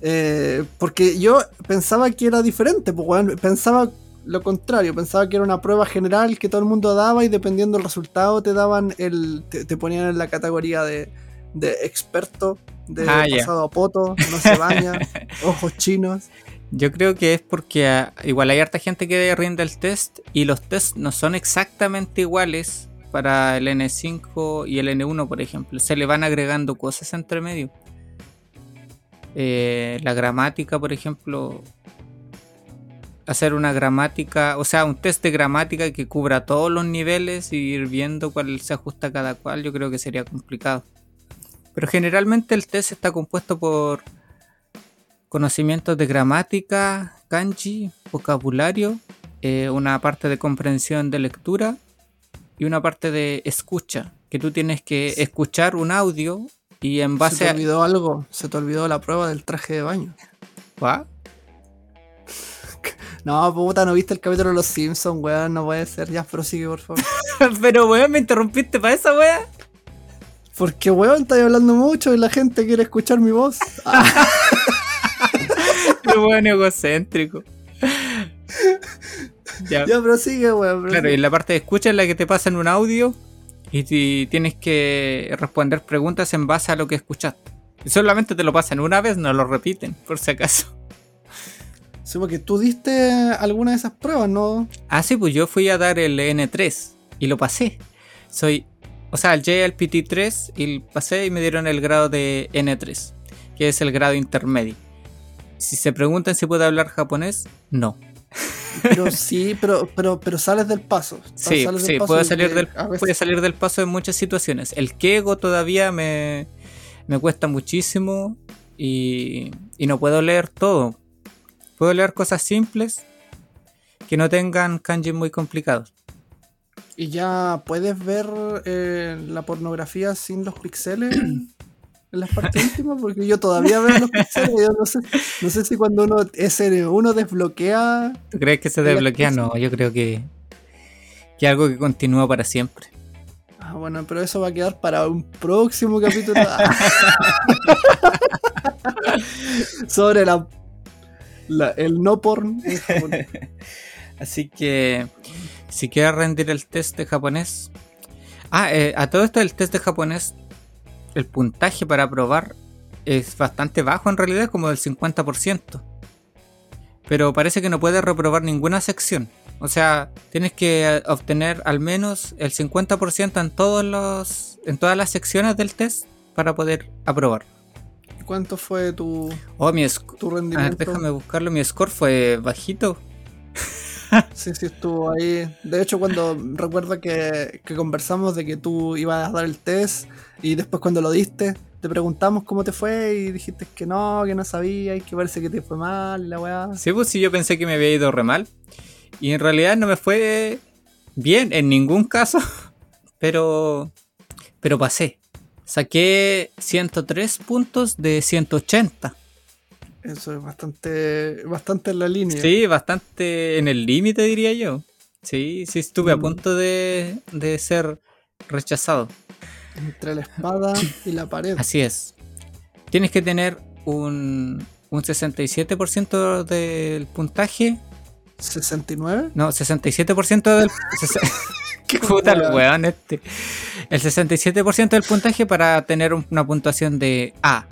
B: eh, porque yo pensaba que era diferente, pues, weón. Pensaba lo contrario, pensaba que era una prueba general que todo el mundo daba y dependiendo del resultado te daban el. te, ponían en la categoría de, de experto, de ah, pasado a poto, no se baña, ojos chinos.
A: Yo creo que es porque ah, igual hay harta gente que rinde el test y los tests no son exactamente iguales para el N5 y el N1, por ejemplo. Se le van agregando cosas entre medio. Eh, la gramática, por ejemplo. Hacer una gramática, o sea, un test de gramática que cubra todos los niveles y ir viendo cuál se ajusta a cada cual, yo creo que sería complicado. Pero generalmente el test está compuesto por conocimientos de gramática, kanji, vocabulario, eh, una parte de comprensión de lectura y una parte de escucha, que tú tienes que escuchar un audio y en base
B: ¿Se te olvidó algo? Se te olvidó la prueba del traje de baño.
A: ¿What?
B: No, puta, no viste el capítulo de Los Simpsons, weón, no puede ser. Ya, prosigue, por favor.
A: Pero, weón, me interrumpiste para esa weón.
B: Porque, weón, estás hablando mucho y la gente quiere escuchar mi voz.
A: Qué weón egocéntrico.
B: Ya, prosigue, weón.
A: Claro, y la parte de escucha es la que te pasa en un audio y, tienes que responder preguntas en base a lo que escuchaste. Y solamente te lo pasan una vez, no lo repiten, por si acaso.
B: Sí, porque tú diste alguna de esas pruebas, ¿no?
A: Ah, sí, pues yo fui a dar el N3 y lo pasé. Soy, o sea, el JLPT3 y pasé y me dieron el grado de N3, que es el grado intermedio. Si se preguntan si puedo hablar japonés, no.
B: Pero sí, pero, pero, pero sales del paso.
A: Sí, sí, puede salir, del, puede salir del paso en muchas situaciones. El Kego todavía me, me cuesta muchísimo y, y no puedo leer todo. Puedo leer cosas simples que no tengan kanji muy complicados.
B: ¿Y ya puedes ver eh, la pornografía sin los pixeles? en las partes íntimas, porque yo todavía veo los pixeles. Yo no sé, no sé si cuando uno ese uno desbloquea.
A: ¿Tú crees que se desbloquea? No, yo creo que, que algo que continúa para siempre.
B: Ah, bueno, pero eso va a quedar para un próximo capítulo. Sobre la, el no porn
A: Así que si quieres rendir el test de japonés. Ah, eh, a todo esto el test de japonés el puntaje para probar es bastante bajo en realidad, como del 50%. Pero parece que no puedes reprobar ninguna sección. O sea, tienes que obtener al menos el 50% en todos los en todas las secciones del test para poder aprobar.
B: ¿Cuánto fue tu,
A: oh, mi tu rendimiento? déjame buscarlo. Mi score fue bajito.
B: sí, sí, estuvo ahí. De hecho, cuando recuerdo que, que conversamos de que tú ibas a dar el test y después cuando lo diste, te preguntamos cómo te fue y dijiste que no, que no sabía y que parece que te fue mal y la weá.
A: Sí, pues sí, yo pensé que me había ido re mal. Y en realidad no me fue bien en ningún caso. Pero, pero pasé. Saqué 103 puntos de 180.
B: Eso es bastante, bastante en la línea.
A: Sí, bastante en el límite, diría yo. Sí, sí, estuve a mm. punto de, de ser rechazado.
B: Entre la espada y la pared.
A: Así es. Tienes que tener un, un 67% del puntaje.
B: ¿69?
A: No, 67% del. ¿Qué puta el weón este? El 67% del puntaje para tener una puntuación de A.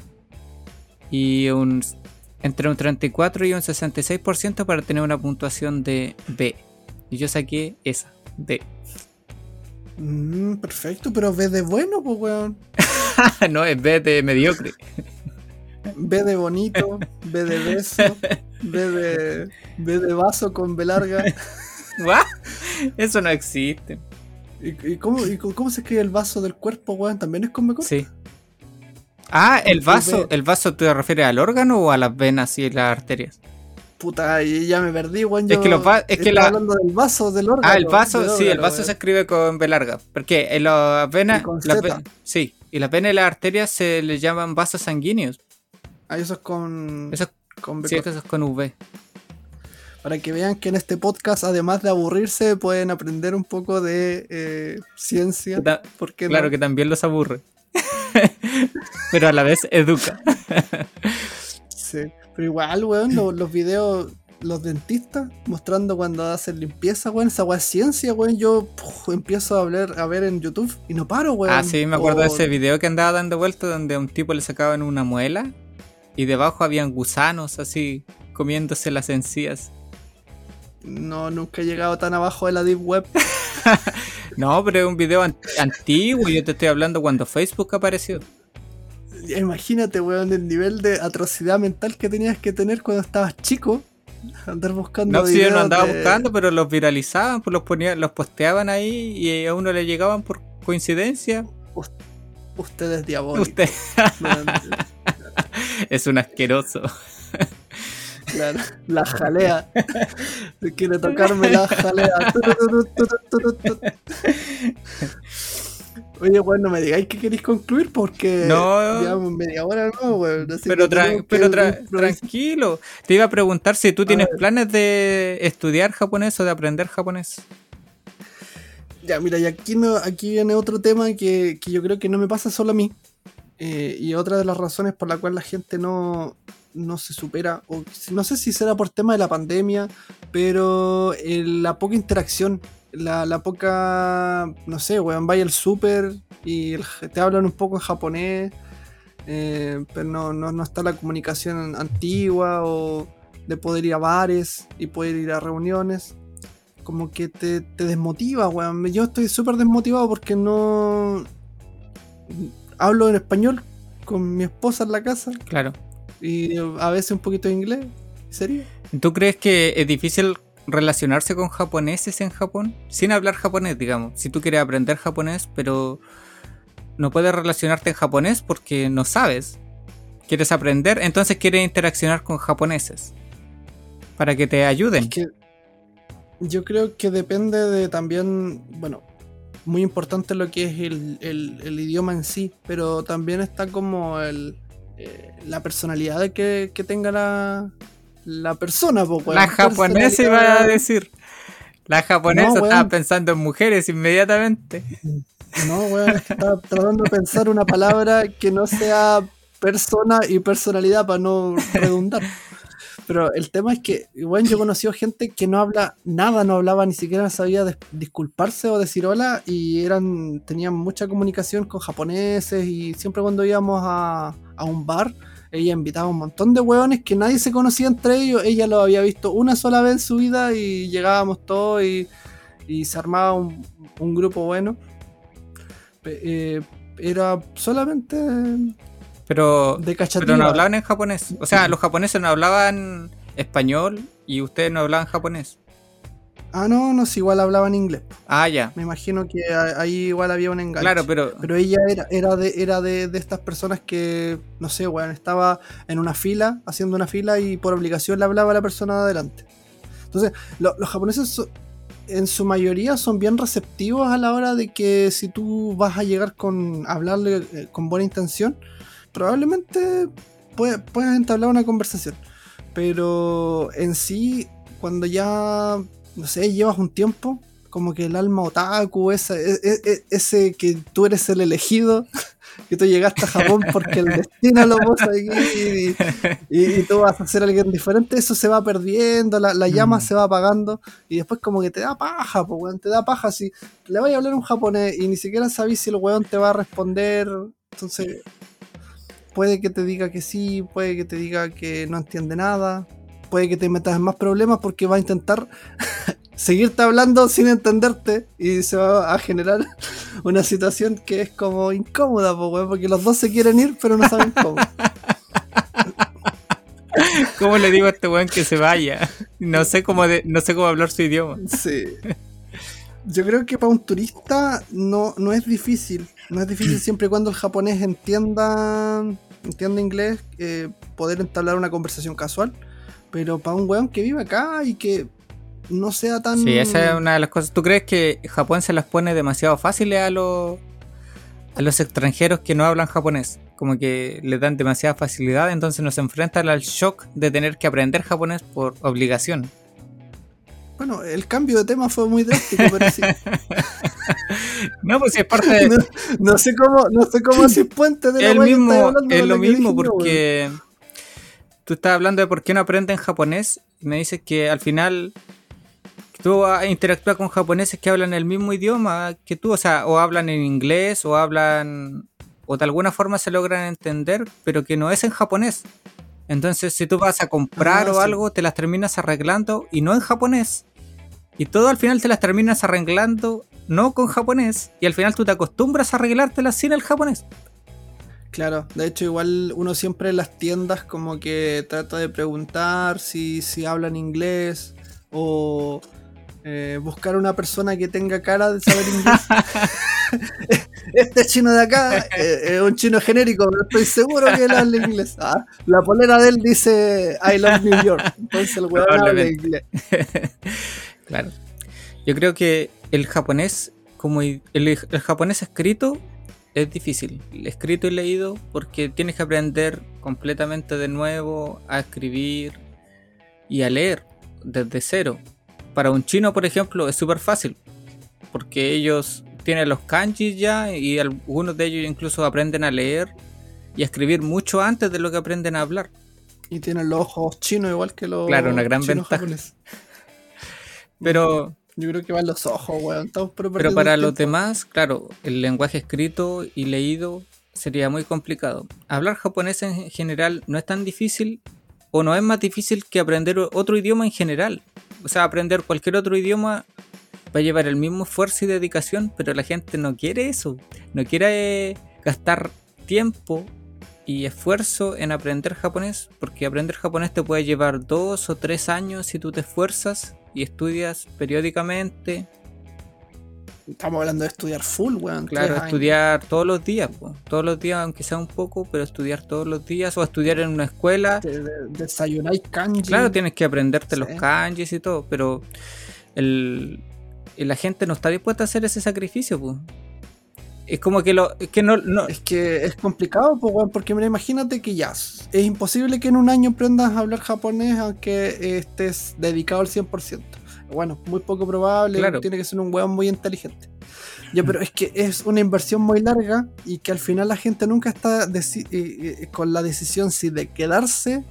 A: Y un entre un 34 y un 66% para tener una puntuación de B. Y yo saqué esa, D.
B: Mm, perfecto, pero B de bueno, pues, weón.
A: no, es B de mediocre.
B: B de bonito, B de beso, B de, B de vaso con B larga.
A: Eso no existe.
B: ¿Y, cómo, y cómo se escribe el vaso del cuerpo, weón? ¿También es con B corta?
A: Sí. Ah, el vaso, ¿el vaso te refieres al órgano o a las venas y las arterias?
B: Puta, ya me perdí, weón.
A: Es que, los es que la...
B: hablando del vaso, del órgano.
A: Ah, el vaso, sí, el vaso se escribe con B larga. Porque en las venas. sí, y las venas y las arterias se les llaman vasos sanguíneos.
B: Ah, eso es con.
A: Eso con B. Sí, eso es con V.
B: Para que vean que en este podcast, además de aburrirse, pueden aprender un poco de eh, ciencia.
A: claro que también los aburre. pero a la vez educa.
B: sí. Pero igual, weón, los, videos, los dentistas mostrando cuando hacen limpieza, weón, esa weón es ciencia, weón. Yo empiezo a, hablar, a ver en YouTube y no paro, weón.
A: Ah, sí, me acuerdo de ese video que andaba dando vueltas donde a un tipo le sacaban una muela y debajo habían gusanos así comiéndose las encías.
B: No, nunca he llegado tan abajo de la Deep Web.
A: no, pero es un video antiguo. Yo te estoy hablando cuando Facebook apareció.
B: Imagínate, weón, el nivel de atrocidad mental que tenías que tener cuando estabas chico. Andar buscando.
A: No, si yo no andaba buscando, pero los viralizaban, pues los, ponían, los posteaban ahí y a uno le llegaban por coincidencia.
B: Ustedes diabólicos. Usted.
A: es un asqueroso.
B: Claro, la jalea. Quiere tocarme la jalea. Oye, bueno, no me digáis que queréis concluir porque
A: no,
B: media hora no,
A: pero pero tranquilo. Te iba a preguntar si tú tienes planes de estudiar japonés o de aprender japonés.
B: Ya, mira, y aquí, no, aquí viene otro tema que, que yo creo que no me pasa solo a mí. Eh, y otra de las razones por la cual la gente no, no se supera, o no sé si será por tema de la pandemia, pero la poca interacción, la, poca, no sé, weón, vaya al súper y te hablan un poco en japonés, eh, pero no, no, está la comunicación antigua o de poder ir a bares y poder ir a reuniones. Como que te, te desmotiva, weón. Yo estoy súper desmotivado porque no hablo en español con mi esposa en la casa.
A: Claro
B: y a veces un poquito de inglés. ¿Sería?
A: ¿Tú crees que es difícil relacionarse con japoneses en Japón? Sin hablar japonés, digamos. Si tú quieres aprender japonés, pero no puedes relacionarte en japonés porque no sabes. Quieres aprender, entonces quieres interaccionar con japoneses. Para que te ayuden.
B: yo creo que depende de también, bueno, muy importante lo que es el, el idioma en sí, pero también está como el, eh, la personalidad que, que tenga la, la persona.
A: la japonesa iba a decir. La japonesa estaba pensando en mujeres inmediatamente.
B: No, weón, estaba tratando de pensar una palabra que no sea persona y personalidad para no redundar. Pero el tema es que, igual yo he conocido gente que no habla nada, no hablaba ni siquiera sabía disculparse o decir hola y eran tenían mucha comunicación con japoneses y siempre cuando íbamos a, un bar, ella invitaba a un montón de hueones que nadie se conocía entre ellos, ella lo había visto una sola vez en su vida y llegábamos todos y, se armaba un, un grupo bueno. Eh, era solamente
A: pero, pero no hablaban en japonés. O sea, los japoneses no hablaban español y ustedes no hablaban japonés.
B: Ah, no, no, si igual hablaban inglés.
A: Ah, ya.
B: Me imagino que ahí igual había un engaño.
A: Claro, pero.
B: Pero ella era, era, de, era de, estas personas que, no sé, weón, estaba en una fila, haciendo una fila y por obligación le hablaba a la persona de adelante. Entonces, los japoneses en su mayoría son bien receptivos a la hora de que si tú vas a llegar con hablarle eh, con buena intención, probablemente puedas entablar una conversación. Pero en sí, cuando ya, no sé, llevas un tiempo, como que el alma otaku, ese, e, e, ese que tú eres el elegido, que tú llegaste a Japón porque el destino lo puso aquí y, tú vas a ser alguien diferente, eso se va perdiendo, la, llama mm. se va apagando y después como que te da paja, pues, te da paja si le vas a hablar un japonés y ni siquiera sabes si el weón te va a responder, entonces puede que te diga que sí, puede que te diga que no entiende nada, puede que te metas en más problemas porque va a intentar seguirte hablando sin entenderte y se va a generar una situación que es como incómoda, porque los dos se quieren ir pero no saben cómo.
A: ¿Cómo le digo a este weón que se vaya? No sé cómo no sé cómo hablar su idioma.
B: Sí. Yo creo que para un turista no, no es difícil. No es difícil siempre y cuando el japonés entienda, entienda inglés, eh, poder entablar una conversación casual. Pero para un weón que vive acá y que no sea tan.
A: Sí, esa es una de las cosas. ¿Tú crees que Japón se las pone demasiado fáciles a los, a los extranjeros que no hablan japonés? Como que le dan demasiada facilidad, entonces nos enfrentan al shock de tener que aprender japonés por obligación.
B: Bueno, el cambio de tema fue muy drástico, pero sí.
A: no, pues si es parte de.
B: No, sé cómo, no sé cómo es puente de la
A: el mismo, Es lo mismo, porque tú estás hablando de por qué no aprenden japonés y me dices que al final tú interactúas con japoneses que hablan el mismo idioma que tú, o sea, o hablan en inglés o hablan o de alguna forma se logran entender, pero que no es en japonés. Entonces, si tú vas a comprar ah, o algo, te las terminas arreglando y no en japonés. Y todo al final te las terminas arreglando no con japonés. Y al final tú te acostumbras a arreglártelas sin el japonés.
B: Claro, de hecho igual uno siempre en las tiendas como que trata de preguntar si, si hablan inglés o eh, buscar una persona que tenga cara de saber inglés. este chino de acá eh, es un chino genérico, pero estoy seguro que él habla inglés. Ah, la polera de él dice I love New York. Entonces el weón habla inglés.
A: claro. Yo creo que el japonés, como el, el japonés escrito, es difícil. Escrito y leído, porque tienes que aprender completamente de nuevo a escribir y a leer desde cero para un chino, por ejemplo, es súper fácil. Porque ellos tienen los kanjis ya y algunos de ellos incluso aprenden a leer y a escribir mucho antes de lo que aprenden a hablar.
B: Y tienen los ojos chinos igual que los
A: Claro, una gran ventaja. Pero...
B: Yo creo que van los ojos, weón.
A: Pero para los demás, claro, el lenguaje escrito y leído sería muy complicado. Hablar japonés en general no es tan difícil o no es más difícil que aprender otro idioma en general o sea, aprender cualquier otro idioma va a llevar el mismo esfuerzo y dedicación, pero la gente no quiere eso. No quiere eh, gastar tiempo y esfuerzo en aprender japonés, porque aprender japonés te puede llevar dos o tres años si tú te esfuerzas y estudias periódicamente
B: Estamos hablando de estudiar full, weón.
A: Claro, estudiar todos los días, todos los días, aunque sea un poco, pero estudiar todos los días o estudiar en una escuela.
B: desayunar kanji.
A: Claro, tienes que aprenderte los kanjis y todo, pero el, la gente no está dispuesta a hacer ese sacrificio, pues. Es como que lo. Es que no, no.
B: Es que es complicado, pues, weón, porque mira, imagínate que ya. Es imposible que en un año aprendas a hablar japonés aunque estés dedicado al 100% bueno, muy poco probable, tiene que ser un weón muy inteligente. Ya, pero es que es una inversión muy larga y que al final la gente nunca está eh, eh, con la decisión si de quedarse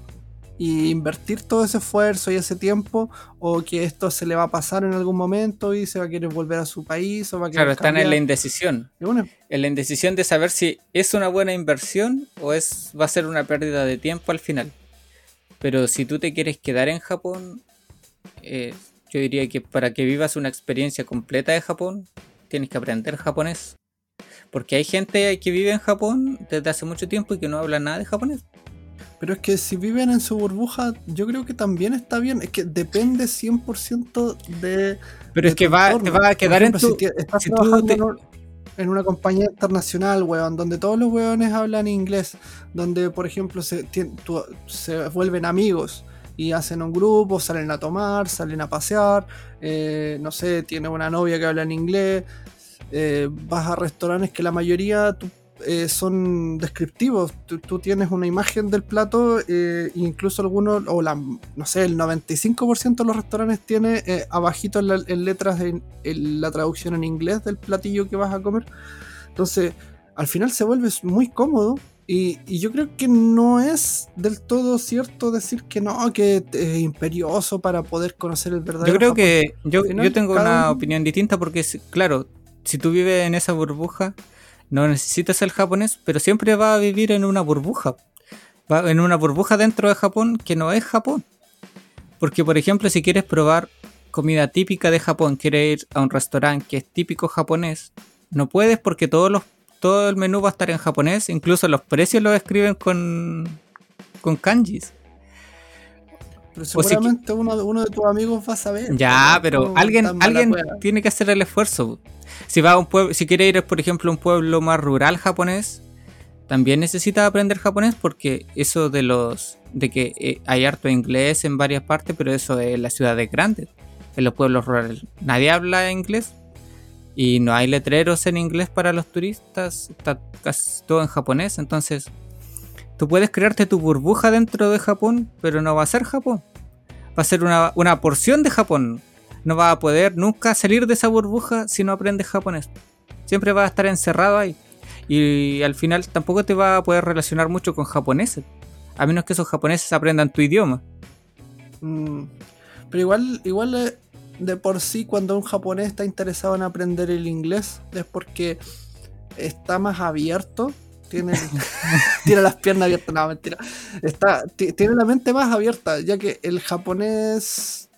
B: y invertir todo ese esfuerzo y ese tiempo o que esto se le va a pasar en algún momento y se va a querer volver a su país o va a
A: Claro, están en la indecisión. En la indecisión de saber si es una buena inversión o es va a ser una pérdida de tiempo al final. Pero si tú te quieres quedar en Japón, eh, yo diría que para que vivas una experiencia completa de Japón, tienes que aprender japonés. Porque hay gente que vive en Japón desde hace mucho tiempo y que no habla nada de japonés.
B: Pero es que si viven en su burbuja, yo creo que también está bien. Es que depende 100% de.
A: Pero es que va, te va a quedar en tu.
B: Si, estás trabajando en una compañía internacional, weón, donde todos los weones hablan inglés, donde, por ejemplo, se, se vuelven amigos y hacen un grupo, salen a tomar, salen a pasear, eh, no sé, tiene una novia que habla en inglés, eh, vas a restaurantes que la mayoría eh, son descriptivos, tú, tienes una imagen del plato, incluso algunos, o la, no sé, el 95% de los restaurantes tiene abajito en, letras en, la traducción en inglés del platillo que vas a comer. Entonces, al final se vuelve muy cómodo y, yo creo que no es del todo cierto decir que no, que es imperioso para poder conocer el verdadero.
A: Yo creo que yo, yo tengo una opinión distinta porque, claro, si tú vives en esa burbuja, no necesitas el japonés, pero siempre va a vivir en una burbuja. Va en una burbuja dentro de Japón que no es Japón. Porque, por ejemplo, si quieres probar comida típica de Japón, quieres ir a un restaurante que es típico japonés, no puedes porque todo el menú va a estar en japonés, incluso los precios los escriben con, con kanjis.
B: Pero seguramente uno, uno, de tus amigos va a saber.
A: Ya, pero alguien, alguien tiene que hacer el esfuerzo. Si va a un pueblo, si quiere ir, por ejemplo, a un pueblo más rural japonés, también necesita aprender japonés porque eso de los de que eh, hay harto inglés en varias partes, pero eso es la ciudades grandes. En los pueblos rurales nadie habla inglés y no hay letreros en inglés para los turistas, está casi todo en japonés, entonces tú puedes crearte tu burbuja dentro de Japón, pero no va a ser Japón. Va a ser una, una porción de Japón. No va a poder nunca salir de esa burbuja si no aprendes japonés. Siempre va a estar encerrado ahí. Y al final tampoco te va a poder relacionar mucho con japoneses. A menos que esos japoneses aprendan tu idioma.
B: Mm, pero igual, igual eh, de por sí cuando un japonés está interesado en aprender el inglés es porque está más abierto. Tiene, tiene las piernas abiertas, no, mentira. Está, tiene la mente más abierta, ya que el japonés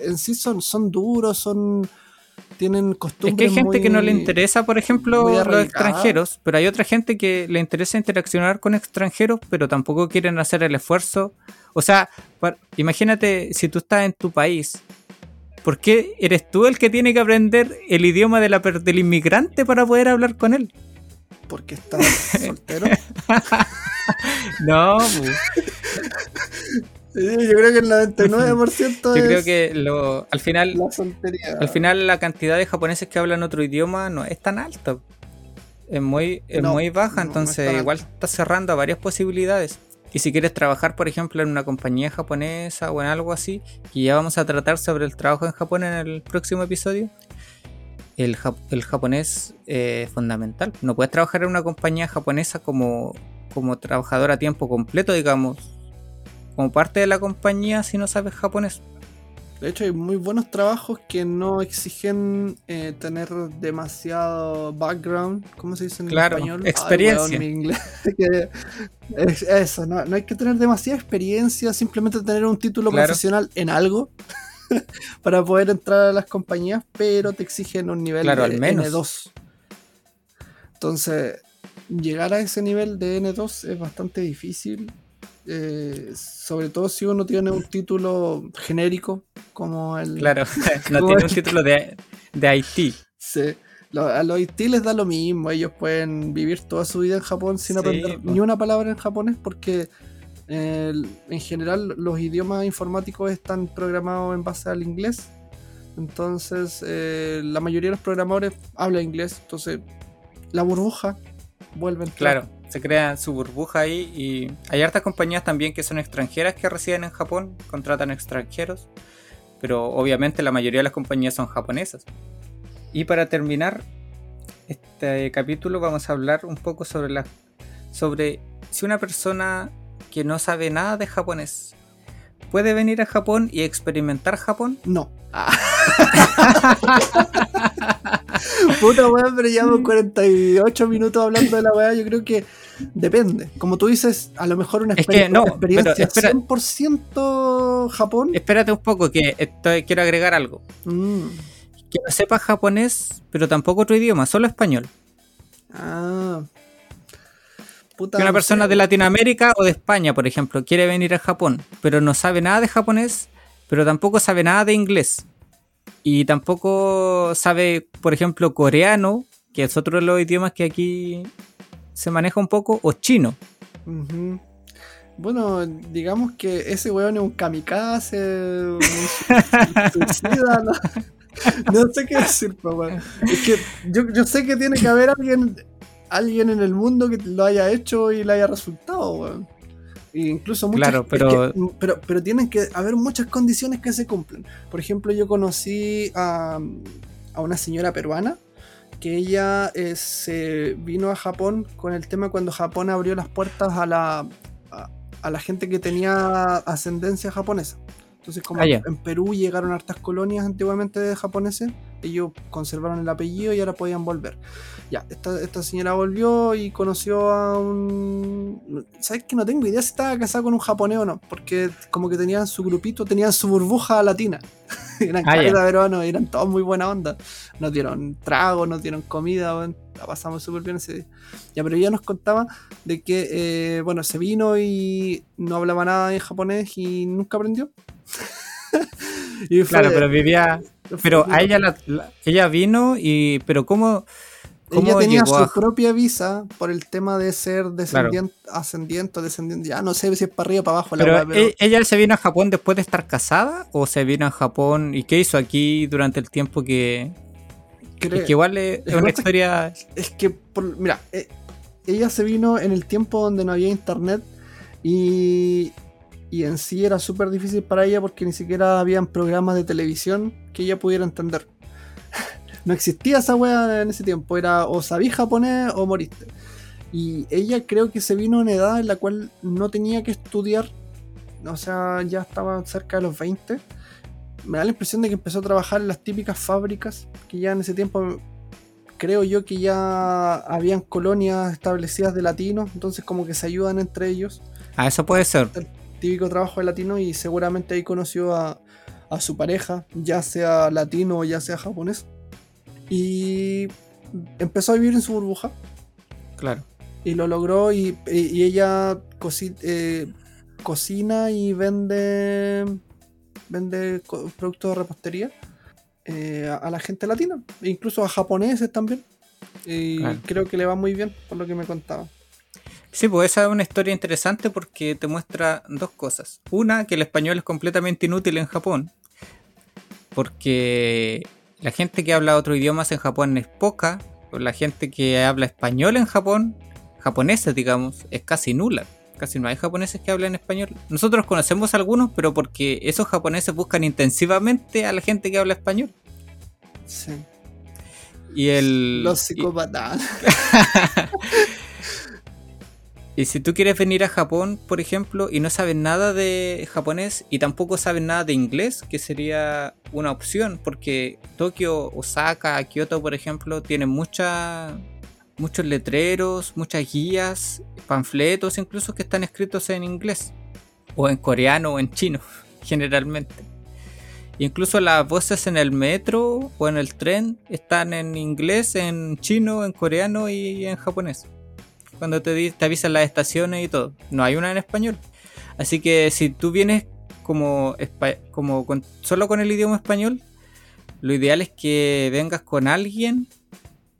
B: en sí son, son duros, son tienen costumbres.
A: Es que hay gente que no le interesa, por ejemplo, los extranjeros, pero hay otra gente que le interesa interaccionar con extranjeros, pero tampoco quieren hacer el esfuerzo. O sea, imagínate si tú estás en tu país, ¿por qué eres tú el que tiene que aprender el idioma de la, del inmigrante para poder hablar con él?
B: Porque estás soltero.
A: no,
B: yo creo que el 99%
A: Yo creo que lo, al final la al final la cantidad de japoneses que hablan otro idioma no es tan alta. Es muy, es muy baja, entonces igual está cerrando a varias posibilidades. Y si quieres trabajar, por ejemplo, en una compañía japonesa o en algo así, y ya vamos a tratar sobre el trabajo en Japón en el próximo episodio, el, el japonés es fundamental. No puedes trabajar en una compañía japonesa como, como trabajador a tiempo completo, digamos, como parte de la compañía si no sabes japonés.
B: De hecho, hay muy buenos trabajos que no exigen eh, tener demasiado background, ¿cómo se dice en español?
A: Experiencia.
B: eso, no, hay que tener demasiada experiencia, simplemente tener un título profesional en algo para poder entrar a las compañías, pero te exigen un nivel de N2. Entonces, llegar a ese nivel de N2 es bastante difícil eh, sobre todo si uno tiene un título genérico como el...
A: Claro, no tiene un título de, de Haití.
B: Sí. a los Haití les da lo mismo, ellos pueden vivir toda su vida en Japón sin aprender ni una palabra en japonés porque en general los idiomas informáticos están programados en base al inglés. Entonces eh, la mayoría de los programadores habla inglés, entonces la burbuja vuelve
A: Claro se crea su burbuja ahí y hay hartas compañías también que son extranjeras que residen en Japón, contratan extranjeros, pero obviamente la mayoría de las compañías son japonesas. Y para terminar este capítulo vamos a hablar un poco sobre la sobre si una persona que no sabe nada de japonés puede venir a Japón y experimentar Japón.
B: No. Puta weá, pero llevamos 48 minutos hablando de la weá. Yo creo que depende. Como tú dices, a lo mejor una, experiencia 100% Japón.
A: Espérate un poco, que quiero agregar algo. Mm. Que no sepas japonés, pero tampoco otro idioma, solo español.
B: Ah.
A: Puta, que una persona de Latinoamérica o de España, por ejemplo, quiere venir a Japón, pero no sabe nada de japonés, pero tampoco sabe nada de inglés y tampoco sabe, por ejemplo, coreano, que es otro de los idiomas que aquí se maneja un poco, o chino.
B: Bueno, digamos que ese weón es un kamikaze, un suicida, ¿no? no sé qué decir, papá. Es que yo, yo, sé que tiene que haber alguien, alguien en el mundo que lo haya hecho y le haya resultado, weón. Incluso muchas,
A: claro, pero...
B: pero... pero tienen que haber muchas condiciones que se cumplen. Por ejemplo, yo conocí a, a una señora peruana que ella eh, se vino a Japón con el tema cuando Japón abrió las puertas a la, a, la gente que tenía ascendencia japonesa. Entonces, como ah, en Perú llegaron hartas colonias antiguamente de japoneses, ellos conservaron el apellido y ahora podían volver. Ya, esta, señora volvió y conoció a un... ¿Sabes que no tengo idea si estaba casada con un japonés o no? Porque como que tenían su grupito, tenían su burbuja latina. eran ah, eran todos muy buena onda. Nos dieron trago, nos dieron comida, la pasamos súper bien ese día. Ya, pero ella nos contaba de que, eh, bueno, se vino y no hablaba nada en japonés y nunca aprendió.
A: claro, pero vivía... Pero a ella, ella vino y... Pero ¿cómo...?
B: Ella tenía su propia visa por el tema de ser descendiente, ascendiente descendiente. Ya no sé si es para arriba o para abajo.
A: pero, e-, ¿Ella se vino a Japón después de estar casada? ¿O se vino a Japón y qué hizo aquí durante el tiempo que.? es que igual es, una historia.
B: Es que, mira, eh, ella se vino en el tiempo donde no había internet y, y en sí era súper difícil para ella porque ni siquiera habían programas de televisión que ella pudiera entender no existía esa wea en ese tiempo. Era o sabí japonés o moriste. Y ella creo que se vino a una edad en la cual no tenía que estudiar. O sea, ya estaba cerca de los 20. Me da la impresión de que empezó a trabajar en las típicas fábricas. Que ya en ese tiempo creo yo que ya habían colonias establecidas de latinos. Entonces como que se ayudan entre ellos.
A: Ah, eso puede ser.
B: Típico trabajo de latino y seguramente ahí conoció a, a su pareja, ya sea latino o ya sea japonés. Y empezó a vivir en su burbuja.
A: Claro.
B: Y lo logró y, ella eh, cocina y vende vende productos de repostería eh, a, la gente latina, incluso a japoneses también. Y creo que le va muy bien, por lo que me contaba.
A: Sí, pues esa es una historia interesante porque te muestra dos cosas. Una, que el español es completamente inútil en Japón, porque la gente que habla otros idiomas en Japón es poca, la gente que habla español en Japón, japoneses digamos, es casi nula. Casi no hay japoneses que hablen español. Nosotros conocemos algunos, pero porque esos japoneses buscan intensivamente a la gente que habla español.
B: Sí.
A: Y el.
B: Los psicópatas.
A: Si tú quieres venir a Japón, por ejemplo, y no sabes nada de japonés y tampoco sabes nada de inglés, que sería una opción, porque Tokio, Osaka, Kyoto, por ejemplo, tienen mucha, muchos letreros, muchas guías, panfletos incluso que están escritos en inglés, o en coreano o en chino, generalmente. Incluso las voces en el metro o en el tren están en inglés, en chino, en coreano y en japonés cuando te, te avisan las estaciones y todo. No hay una en español. Así que si tú vienes como, como solo con el idioma español, lo ideal es que vengas con alguien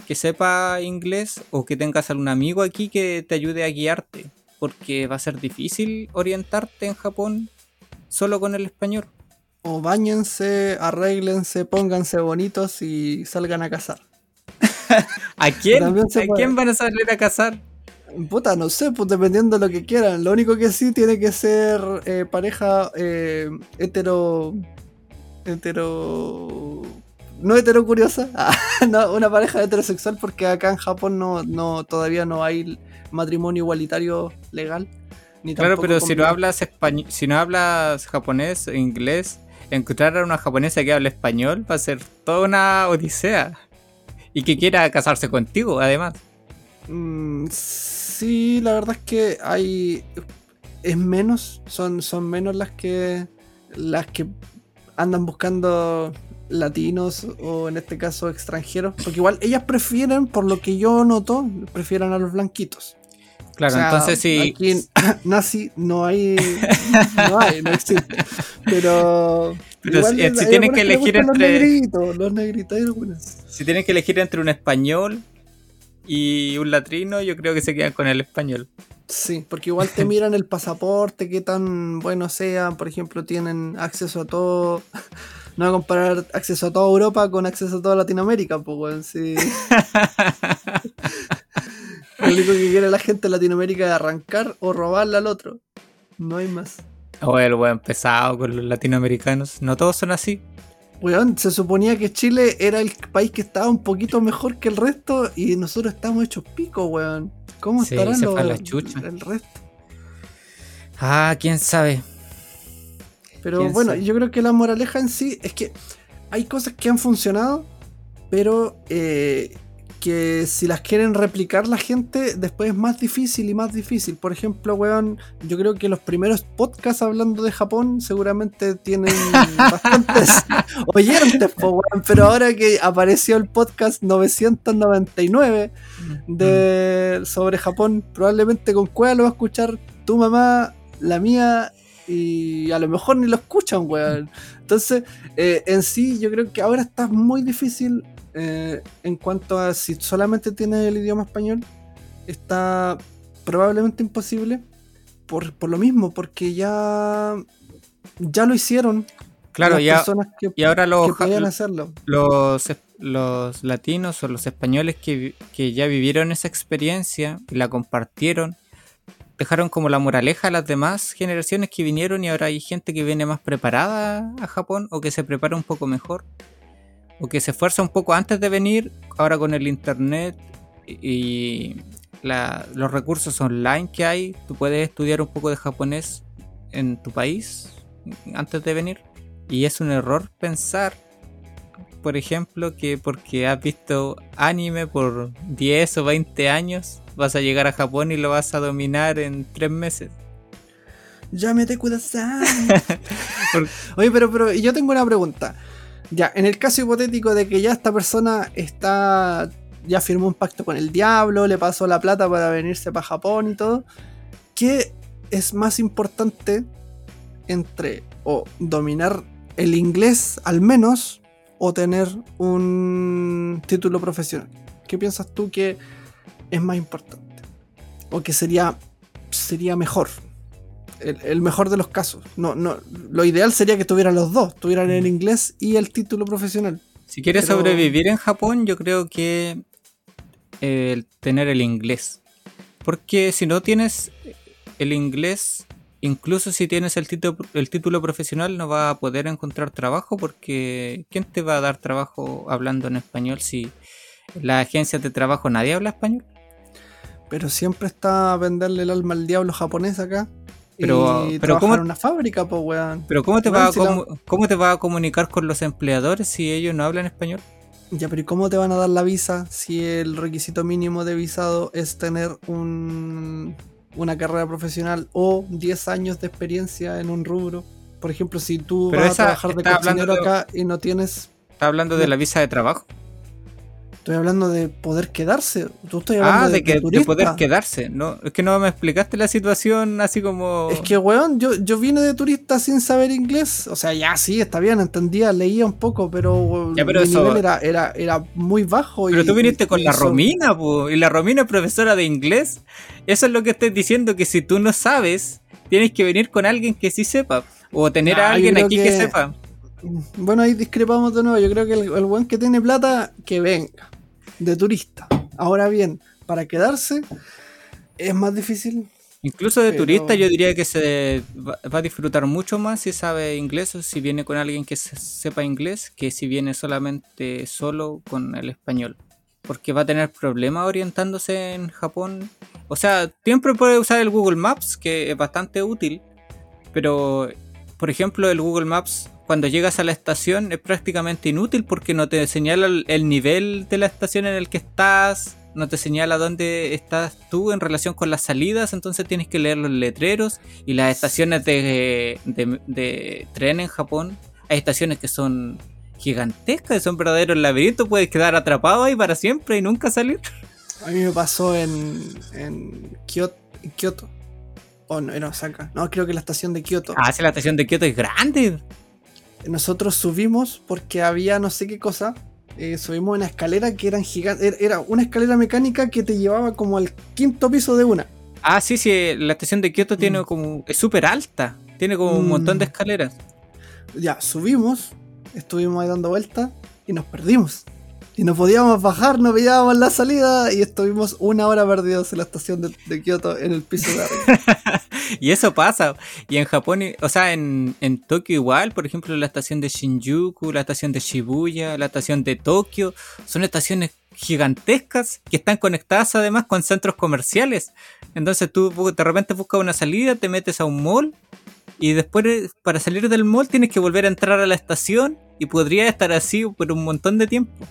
A: que sepa inglés o que tengas algún amigo aquí que te ayude a guiarte. Porque va a ser difícil orientarte en Japón solo con el español.
B: O bañense, arréglense, pónganse bonitos y salgan a cazar.
A: ¿A quién? ¿A quién van a salir a cazar?
B: Puta, no sé, pues dependiendo de lo que quieran. Lo único que sí tiene que ser eh, pareja eh, hetero. hetero. no hetero curiosa, ah, no, una pareja heterosexual, porque acá en Japón no, no todavía no hay matrimonio igualitario legal.
A: claro, pero si no hablas español, si no hablas japonés o inglés, encontrar a una japonesa que hable español va a ser toda una odisea. Y que quiera casarse contigo, además.
B: Mm, sí, la verdad es que hay. Es menos. Son, son menos las que. las que andan buscando latinos o en este caso extranjeros. Porque igual ellas prefieren, por lo que yo noto, prefieren a los blanquitos.
A: Claro, entonces sí.
B: Aquí en nazi no hay. No hay, no existe. Pero.
A: Pero si, tienen que elegir entre.
B: Los negritos, los negritos,
A: Si tienen que elegir entre un español y un latrino, yo creo que se quedan con el español.
B: Sí, porque igual te miran el pasaporte, qué tan bueno sea, por ejemplo, tienen acceso a todo. No voy a comparar acceso a toda Europa con acceso a toda Latinoamérica, pues, bueno, sí. Lo único que quiere la gente en Latinoamérica es arrancar o robarle al otro. No hay más.
A: O el buen pesado con los latinoamericanos. No todos son así.
B: Weón, se suponía que Chile era el país que estaba un poquito mejor que el resto y nosotros estamos hechos pico, weón. ¿Cómo estarán los, el resto?
A: Ah, quién sabe.
B: Pero bueno, yo creo que la moraleja en sí es que hay cosas que han funcionado pero eh, que si las quieren replicar la gente, después es más difícil y más difícil. Por ejemplo, weón, yo creo que los primeros podcasts hablando de Japón seguramente tienen bastantes oyentes, pero ahora que apareció el podcast 999 de, sobre Japón, probablemente con cuál lo va a escuchar tu mamá, la mía y a lo mejor ni lo escuchan, weón. Entonces, eh, en sí, yo creo que ahora está muy difícil eh, en cuanto a si solamente tienes el idioma español, está probablemente imposible por, lo mismo, porque ya, ya lo hicieron.
A: Claro, ya, y ahora los, hacerlo. Los, los latinos o los españoles que, que ya vivieron esa experiencia y la compartieron, dejaron como la moraleja a las demás generaciones que vinieron y ahora hay gente que viene más preparada a Japón o que se prepara un poco mejor o que se esfuerza un poco antes de venir, ahora con el internet y los recursos online que hay, tú puedes estudiar un poco de japonés en tu país antes de venir. Y es un error pensar, por ejemplo, que porque has visto anime por 10 o 20 años, vas a llegar a Japón y lo vas a dominar en 3 meses.
B: Ya me te Oye, pero, pero yo tengo una pregunta. Ya, en el caso hipotético de que ya esta persona está. ya firmó un pacto con el diablo, le pasó la plata para venirse para Japón y todo. ¿Qué es más importante entre o dominar el inglés al menos o tener un título profesional? ¿Qué piensas tú que es más importante? ¿O que sería, sería mejor? El, mejor de los casos. No, no, lo ideal sería que tuvieran los dos, tuvieran el inglés y el título profesional.
A: Si quieres sobrevivir en Japón, yo creo que el tener el inglés. Porque si no tienes el inglés, incluso si tienes el título, el título profesional, no vas a poder encontrar trabajo porque ¿quién te va a dar trabajo hablando en español si las agencias de trabajo nadie habla español?
B: Pero siempre está a venderle el alma al diablo japonés acá.
A: Pero, pero ¿cómo,
B: en una fábrica, pues, weón.
A: Pero ¿cómo te, va a ¿cómo te va a comunicar con los empleadores si ellos no hablan español?
B: Ya, pero ¿y cómo te van a dar la visa si el requisito mínimo de visado es tener un, una carrera profesional o 10 años de experiencia en un rubro? Por ejemplo, si tú vas a trabajar de cocinero acá y no tienes...
A: ¿Estás hablando de la visa de trabajo?
B: Estoy hablando de poder quedarse. Tú
A: estoy hablando ah, de, que, de, poder quedarse. No, es que no me explicaste la situación así como.
B: Es que, weón, yo, yo vine de turista sin saber inglés. O sea, ya sí, está bien, entendía, leía un poco, pero,
A: ya, pero mi nivel
B: era, era, era, muy bajo.
A: Pero tú viniste con la Romina, y la Romina es profesora de inglés. Eso es lo que estoy diciendo, que si tú no sabes, tienes que venir con alguien que sí sepa. O tener a alguien aquí que... sepa.
B: Bueno, ahí discrepamos de nuevo. Yo creo que el, el buen que tiene plata, que venga de turista. Ahora bien, para quedarse es más difícil.
A: Incluso de turista yo diría que se va, a disfrutar mucho más si sabe inglés o si viene con alguien que sepa inglés que si viene solamente solo con el español. Porque va a tener problemas orientándose en Japón. O sea, siempre puede usar el Google Maps, que es bastante útil. Pero, por ejemplo, el Google Maps cuando llegas a la estación es prácticamente inútil porque no te señala el nivel de la estación en el que estás, no te señala dónde estás tú en relación con las salidas, entonces tienes que leer los letreros y las estaciones de, tren en Japón. Hay estaciones que son gigantescas, son verdaderos laberintos, puedes quedar atrapado ahí para siempre y nunca salir.
B: A mí me pasó en, en Kyoto. O no, en Osaka. No, creo que la estación de Kyoto.
A: Ah, sí, la estación de Kyoto es grande
B: nosotros subimos porque había no sé qué cosa. Eh, subimos una escalera que eran gigantes. Era una escalera mecánica que te llevaba como al quinto piso de una.
A: Ah, sí, sí. La estación de Kioto tiene mm. como. Es súper alta. Tiene como un montón de mm. escaleras.
B: Ya, subimos. Estuvimos ahí dando vueltas y nos perdimos y no podíamos bajar, no veíamos la salida y estuvimos una hora perdidos en la estación de, Kioto en el piso de arriba.
A: y eso pasa. Y en Japón, o sea, en, en Tokio igual, por ejemplo, la estación de Shinjuku, la estación de Shibuya, la estación de Tokio, son estaciones gigantescas que están conectadas además con centros comerciales. Entonces tú de repente buscas una salida, te metes a un mall y después para salir del mall tienes que volver a entrar a la estación y podría estar así por un montón de tiempo.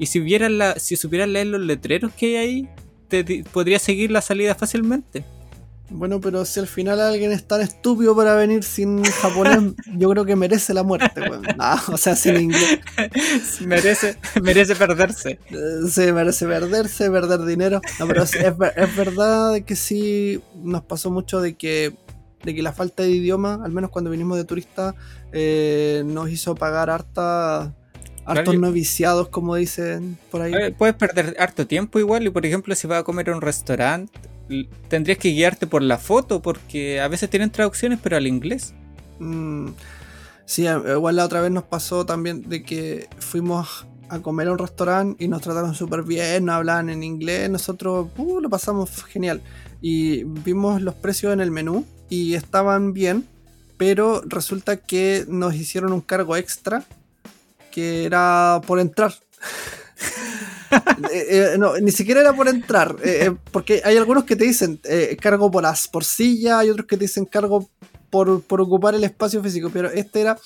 A: Y si vieras la, si supieras leer los letreros que hay ahí, te, podrías seguir la salida fácilmente.
B: Bueno, pero si al final alguien es tan estúpido para venir sin japonés, yo creo que merece la muerte, weón. o sea, sin inglés.
A: merece, merece perderse.
B: Sí, merece perderse, perder dinero. No, pero es, es, verdad que sí nos pasó mucho de que, de que la falta de idioma, al menos cuando vinimos de turista, eh, nos hizo pagar harta hartos noviciados, como dicen por ahí.
A: Puedes perder harto tiempo igual, y por ejemplo, si vas a comer a un restaurante, tendrías que guiarte por la foto, porque a veces tienen traducciones, pero al inglés.
B: Mm, sí, igual la otra vez nos pasó también de que fuimos a comer a un restaurante y nos trataron súper bien, nos hablaban en inglés, nosotros uh, lo pasamos genial. Y vimos los precios en el menú y estaban bien, pero resulta que nos hicieron un cargo extra que era por entrar. Eh, eh, no, ni siquiera era por entrar, eh, porque hay algunos que te dicen cargo por, as, por silla, hay otros que te dicen cargo por, ocupar el espacio físico, pero este era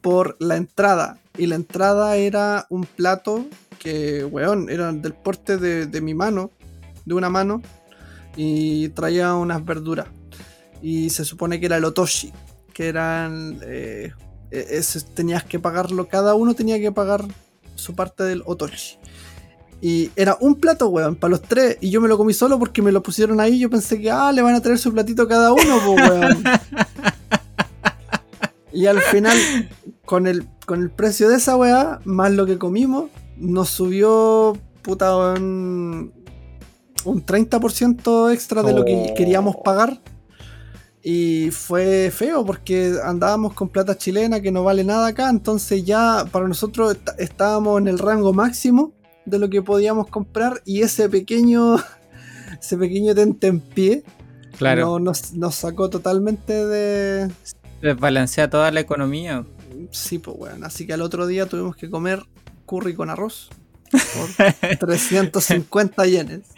B: por la entrada, y la entrada era un plato que, weón, era del porte de, mi mano, de una mano, y traía unas verduras, y se supone que era el otoshi, que eran... tenías que pagarlo, cada uno tenía que pagar su parte del otoshi. Y era un plato, weón, para los tres. Y yo me lo comí solo porque me lo pusieron ahí. Yo pensé que, ah, le van a traer su platito cada uno, weón. y al final, con el, con el precio de esa weá, más lo que comimos, nos subió, puta, un, un 30% extra de lo que oh. queríamos pagar. Y fue feo porque andábamos con plata chilena que no vale nada acá. Entonces ya para nosotros estábamos en el rango máximo de lo que podíamos comprar y ese pequeño, ese pequeño pie claro. nos, sacó totalmente de...
A: Desbalancea toda la economía.
B: Sí, pues bueno, así que al otro día tuvimos que comer curry con arroz por 350 yenes.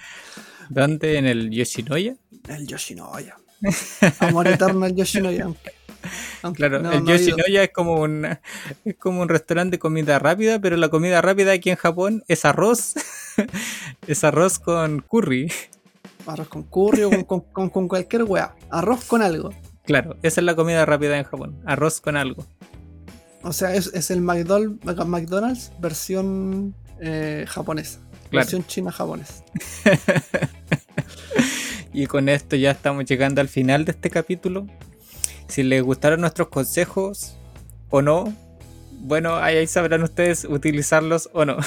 A: ¿Dónde? ¿En el Yoshinoya?
B: El Yoshinoya. Amor eterno al Yoshinoya
A: claro, el Yoshinoya es como un es como un restaurante de comida rápida, pero la comida rápida aquí en Japón es arroz, es arroz con curry.
B: Arroz con curry o con, cualquier weá. Arroz con algo.
A: Claro, esa es la comida rápida en Japón. Arroz con algo.
B: O sea, es, el McDonald's, versión eh, japonesa. Versión china japonesa.
A: y con esto ya estamos llegando al final de este capítulo. Si les gustaron nuestros consejos o no, bueno, ahí, sabrán ustedes utilizarlos o no.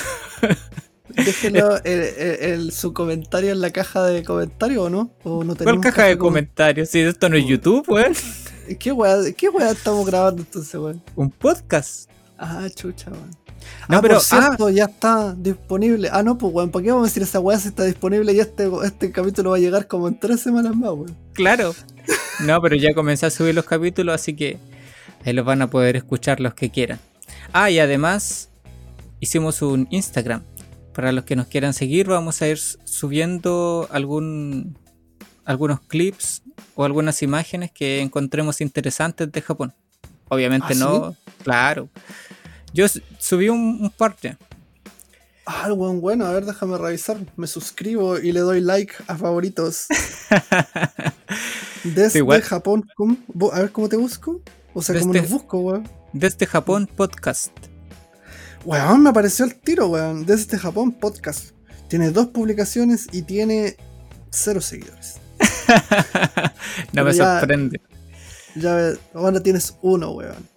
B: Déjenlo el, su comentario en la caja de comentarios o no. ¿O no
A: ¿Cuál caja de comentarios? Si esto no es YouTube, weón.
B: ¿Qué weá, ¿Qué weá estamos grabando entonces, weón?
A: Un podcast.
B: Ah, chucha, weón. No, ah, pero por cierto, ah. ya está disponible. Ah, no, pues, weón, ¿para qué vamos a decir esa weá si está disponible? Y este, este capítulo va a llegar como en tres semanas más, weón.
A: Claro. No, pero ya comencé a subir los capítulos, así que ahí los van a poder escuchar los que quieran. Ah, y además hicimos un Instagram. Para los que nos quieran seguir, vamos a ir subiendo algún, algunos clips o algunas imágenes que encontremos interesantes de Japón. Obviamente ¿Ah, no, claro. Yo subí un, parte.
B: Ah, buen bueno, a ver, déjame revisar. Me suscribo y le doy like a favoritos. Desde Japón, A ver cómo te busco. O sea, ¿cómo nos busco, weón?
A: Desde Japón Podcast.
B: Weón, me apareció el tiro, weón. Desde Japón Podcast. Tiene dos publicaciones y tiene cero seguidores.
A: no me sorprende.
B: Ya, ahora tienes uno, weón.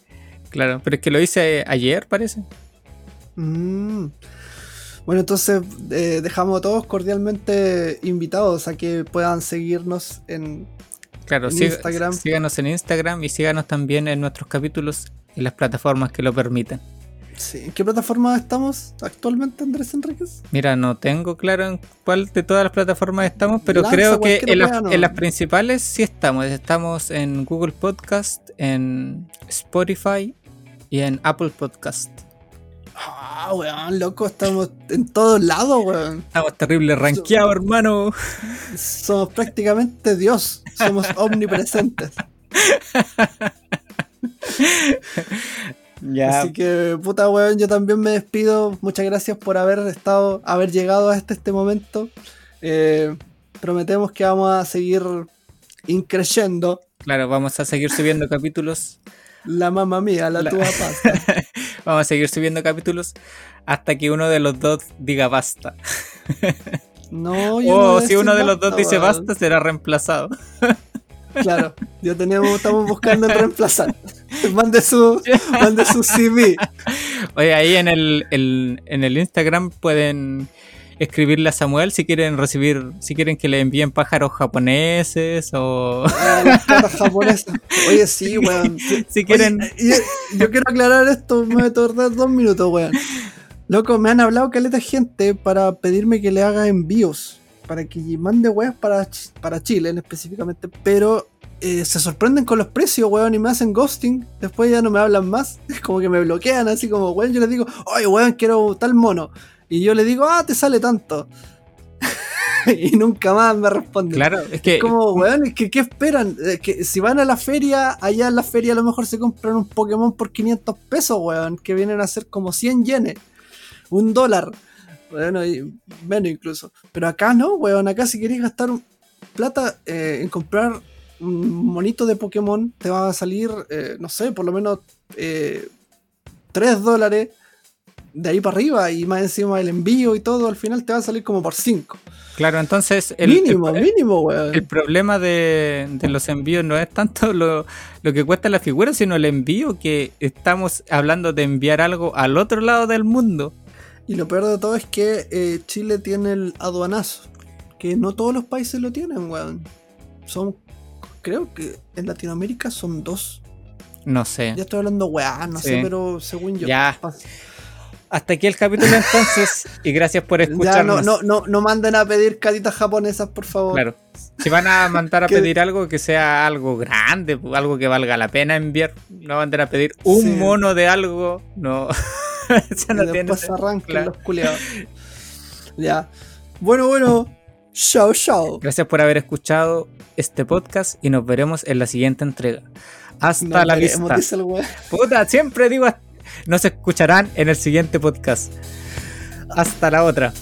A: Claro, pero es que lo hice ayer, parece.
B: Mm. Bueno, entonces eh, dejamos a todos cordialmente invitados a que puedan seguirnos en,
A: claro, Instagram. Síganos en Instagram y síganos también en nuestros capítulos y las plataformas que lo permitan.
B: Sí. ¿En qué plataforma estamos actualmente, Andrés Enríquez?
A: Mira, no tengo claro en cuál de todas las plataformas estamos, pero creo que en, las principales sí estamos. Estamos en Google Podcast, en Spotify, y en Apple Podcast.
B: Ah, weón, loco, estamos en todos lados, weón.
A: Estamos terrible rankeados, hermano.
B: Somos prácticamente Dios, somos omnipresentes. Así que, puta weón, yo también me despido. Muchas gracias por haber estado, haber llegado hasta este momento. Eh, prometemos que vamos a seguir increyendo.
A: Claro, vamos a seguir subiendo capítulos.
B: La mamá mía, la, tuya pasta.
A: vamos a seguir subiendo capítulos hasta que uno de los dos diga basta.
B: No, yo
A: O si uno de los dos dice basta, será reemplazado.
B: Claro, ya teníamos, estamos buscando el reemplazante. Mande su, mande su CV.
A: Oye, ahí en el, en el Instagram pueden escribirle a Samuel si quieren recibir, si quieren que le envíen pájaros japoneses o.
B: Japonesas. Oye, sí, weón.
A: Si, quieren.
B: yo, quiero aclarar esto, me voy a tardar dos minutos, weón. Loco, me han hablado caleta gente para pedirme que le haga envíos. Para que mande weas para, para Chile específicamente. Pero eh, se sorprenden con los precios, weón, y me hacen ghosting. Después ya no me hablan más. Es como que me bloquean, así como, weón, yo les digo, oye, weón, quiero tal mono. Y yo le digo, ah, te sale tanto. y nunca más me responden.
A: Claro, es que.
B: como, weón, es que, ¿qué esperan? que si van a la feria, allá en la feria a lo mejor se compran un Pokémon por 500 pesos, weón, que vienen a ser como 100 yenes, un dólar. Bueno, y menos incluso. Pero acá no, weón, acá si queréis gastar plata eh, en comprar un monito de Pokémon, te va a salir, eh, no sé, por lo menos eh, 3 dólares de ahí para arriba y más encima el envío y todo, al final te va a salir como por 5.
A: Claro, entonces
B: el, mínimo, mínimo, weón.
A: El problema de, los envíos no es tanto lo, que cuesta la figura, sino el envío que estamos hablando de enviar algo al otro lado del mundo.
B: Y lo peor de todo es que eh, Chile tiene el aduanazo, que no todos los países lo tienen, weón. Son, creo que en Latinoamérica son dos.
A: No sé.
B: Ya estoy hablando, weón, no sé, pero según yo.
A: Ya. Hasta aquí el capítulo entonces y gracias por escucharnos.
B: Ya, no, no, no, no manden a pedir caritas japonesas, por favor.
A: Claro. Si van a mandar a pedir algo que sea algo grande, algo que valga la pena enviar, no manden a pedir un mono de algo, no.
B: ya no y después arranquen los culiados. Ya. Bueno, bueno. Chao, chao.
A: Gracias por haber escuchado este podcast y nos veremos en la siguiente entrega. Hasta la vista. Puta, siempre digo hasta nos escucharán en el siguiente podcast. Hasta la otra.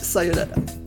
B: Sayonara.